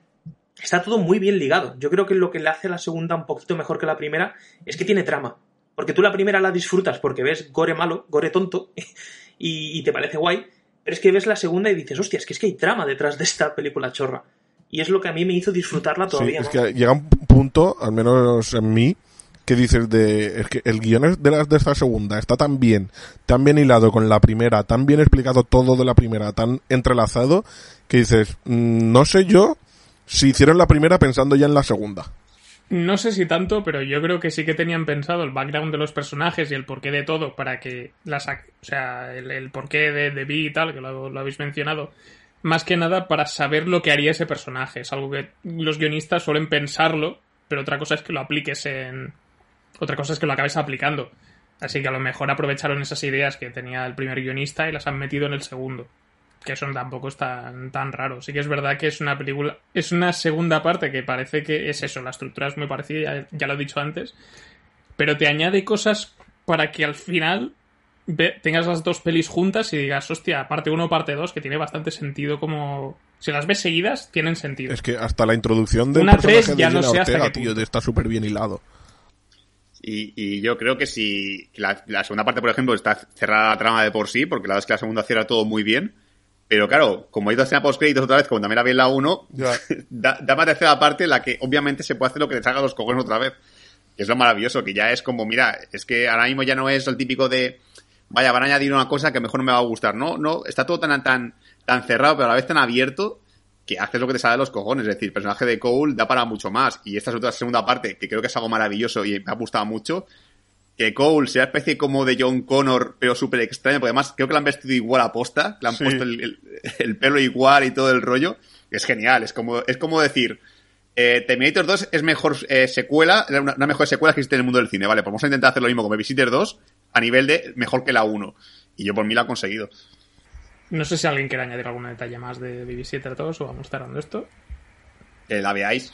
está todo muy bien ligado. Yo creo que lo que le hace a la segunda un poquito mejor que la primera es que tiene trama. Porque tú la primera la disfrutas porque ves gore malo, gore tonto, y, y te parece guay. Pero es que ves la segunda y dices, hostia, es que es que hay trama detrás de esta película chorra. Y es lo que a mí me hizo disfrutarla Sí, todavía es que llega un punto, al menos en mí, que dices de es que el guion de, la, de esta segunda está tan bien, tan bien hilado con la primera, tan bien explicado todo de la primera, tan entrelazado, que dices, mm, no sé yo si hicieron la primera pensando ya en la segunda. No sé si tanto, pero yo creo que sí que tenían pensado el background de los personajes y el porqué de todo para que las... O sea, el, porqué de, de Vi y tal, que lo, lo habéis mencionado. Más que nada para saber lo que haría ese personaje. Es algo que los guionistas suelen pensarlo, pero otra cosa es que lo apliques en... Otra cosa es que lo acabes aplicando. Así que a lo mejor aprovecharon esas ideas que tenía el primer guionista y las han metido en el segundo. Que eso tampoco es tan, tan raro. Sí que es verdad que es una película. Es una segunda parte que parece que es eso. La estructura es muy parecida, ya, ya lo he dicho antes. Pero te añade cosas para que al final ve- tengas las dos pelis juntas y digas, hostia, parte 1 parte 2, que tiene bastante sentido como. Si las ves seguidas, tienen sentido. Es que hasta la introducción del Una personaje tres de ya no sé hasta Ortega, qué tío, está súper bien hilado. Y, y yo creo que si la, la segunda parte, por ejemplo, está cerrada la trama de por sí, porque la verdad es que la segunda cierra todo muy bien. Pero claro, como hay dos escenas post créditos otra vez, como también la vi en la 1, da, da una tercera parte en la que obviamente se puede hacer lo que te salga los cojones otra vez. Que es lo maravilloso, que ya es como, mira, es que ahora mismo ya no es el típico de, vaya, van a añadir una cosa que mejor no me va a gustar. No, no, está todo tan, tan, tan cerrado, pero a la vez tan abierto, que haces lo que te sale de los cojones. Es decir, el personaje de Cole da para mucho más. Y esta es otra segunda parte, que creo que es algo maravilloso y me ha gustado mucho. Que Cole sea especie como de John Connor, pero súper extraño, porque además creo que la han vestido igual a posta, le han Sí. puesto el, el- el pelo igual y todo el rollo. Es genial, es como, es como decir, eh, Terminator 2 es mejor eh, secuela, una, una mejor secuela que existe en el mundo del cine, ¿vale? Pues vamos a intentar hacer lo mismo con Babysitter 2 a nivel de mejor que la 1. Y yo por mí la he conseguido. No sé si alguien quiere añadir algún detalle más de Babysitter 2 o vamos cerrando esto. Que la veáis.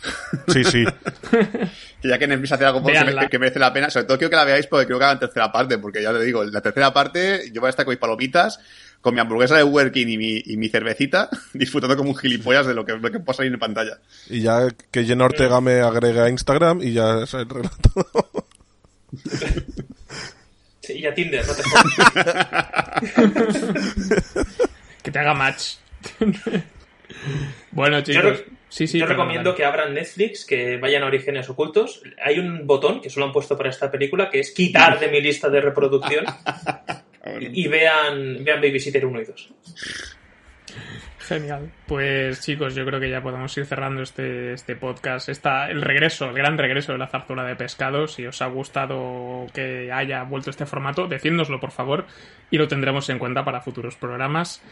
Sí, sí. que ya que Netflix hace algo que, que merece la pena, sobre todo quiero que la veáis porque creo que hagan tercera parte, porque ya te digo, la tercera parte yo voy a estar con mis palomitas, con mi hamburguesa de Burger King y mi, y mi cervecita, disfrutando como un gilipollas de lo que, lo que pueda salir en pantalla. Y ya que Jenna Ortega me agrega a Instagram y ya es el relato. Sí, y a Tinder, no te Que te haga match. bueno, chicos. Sí, sí, yo recomiendo que abran Netflix, que vayan a Orígenes Ocultos. Hay un botón que solo han puesto para esta película, que es quitar de mi lista de reproducción. y, y vean, vean Babysitter 1 y 2. Genial. Pues chicos, yo creo que ya podemos ir cerrando este, este podcast. Está el regreso, el gran regreso de la zarzuela de pescado. Si os ha gustado que haya vuelto este formato, decídnoslo por favor y lo tendremos en cuenta para futuros programas.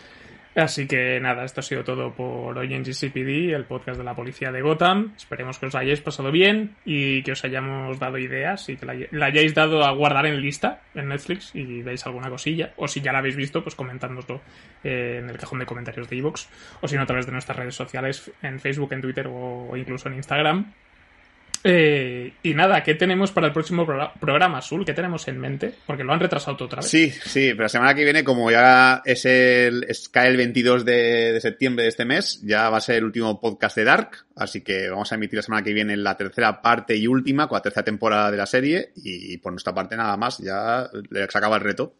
Así que nada, esto ha sido todo por hoy en GCPD, el podcast de la policía de Gotham. Esperemos que os hayáis pasado bien y que os hayamos dado ideas y que la, hayáis dado a guardar en lista en Netflix y veis alguna cosilla. O si ya la habéis visto, pues comentádnoslo eh, en el cajón de comentarios de iVoox. O si no, a través de nuestras redes sociales, en Facebook, en Twitter o incluso en Instagram. Eh, y nada, ¿qué tenemos para el próximo pro- programa, Azul? ¿Qué tenemos en mente? Porque lo han retrasado todo otra vez. Sí, sí, pero la semana que viene, como ya es el, es, cae el 22 de, de septiembre de este mes, ya va a ser el último podcast de Dark, así que vamos a emitir la semana que viene la tercera parte y última, con la tercera temporada de la serie, y por nuestra parte nada más, ya se acaba el reto.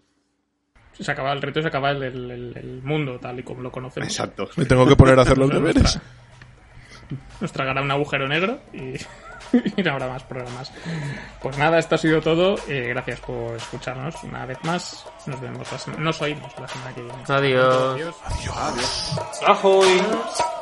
Se acaba el reto y se acaba el, el- el- el mundo tal y como lo conocemos. Exacto. Me tengo que poner a hacer los deberes. Nos tragará un agujero negro y, y no habrá más programas. Pues nada, esto ha sido todo. Eh, gracias por escucharnos una vez más. Nos vemos la semana, nos oímos la semana que viene. Adiós. Adiós. Adiós. Jump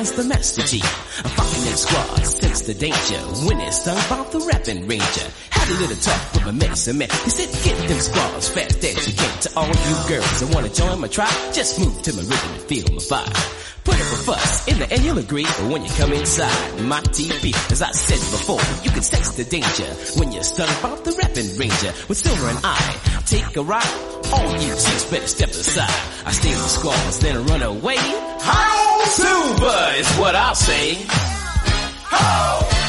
as the Master G. A fucking squad, sense the danger, when it's by the rapping ranger. Had a little talk with my medicine man, he said get them squads fast as you can. To all you girls that wanna join my tribe, just move to my rhythm and feel my vibe. Put up a fuss, in the end you'll agree, but when you come inside my TV, as I said before, you can sense the danger when you're stung by the rapping ranger. With Silver and I, take a ride, all you chicks better step aside. I with the squads, then run away. How Silver is what I'll say. Jump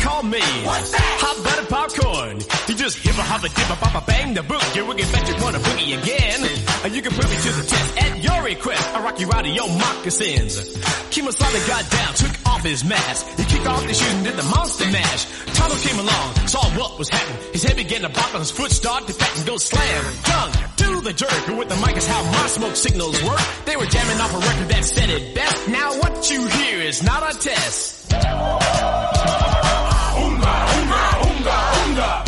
call me. What's that? Hot butter popcorn. You just hip a hop a dip a pop a bang the book. You wicked bet you wanna boogie again. And you can put me to the test at your request. I rock you out of your moccasins. Kimosabe got down, took off his mask. He kicked off his shoes and did the monster mash. Tonto came along, saw what was happening. His head began to bop and his foot started to pat and go slam. Dunk, to the jerk. And with the mic is how my smoke signals work. They were jamming off a record that said it best. Now what you hear is not a test. Stop.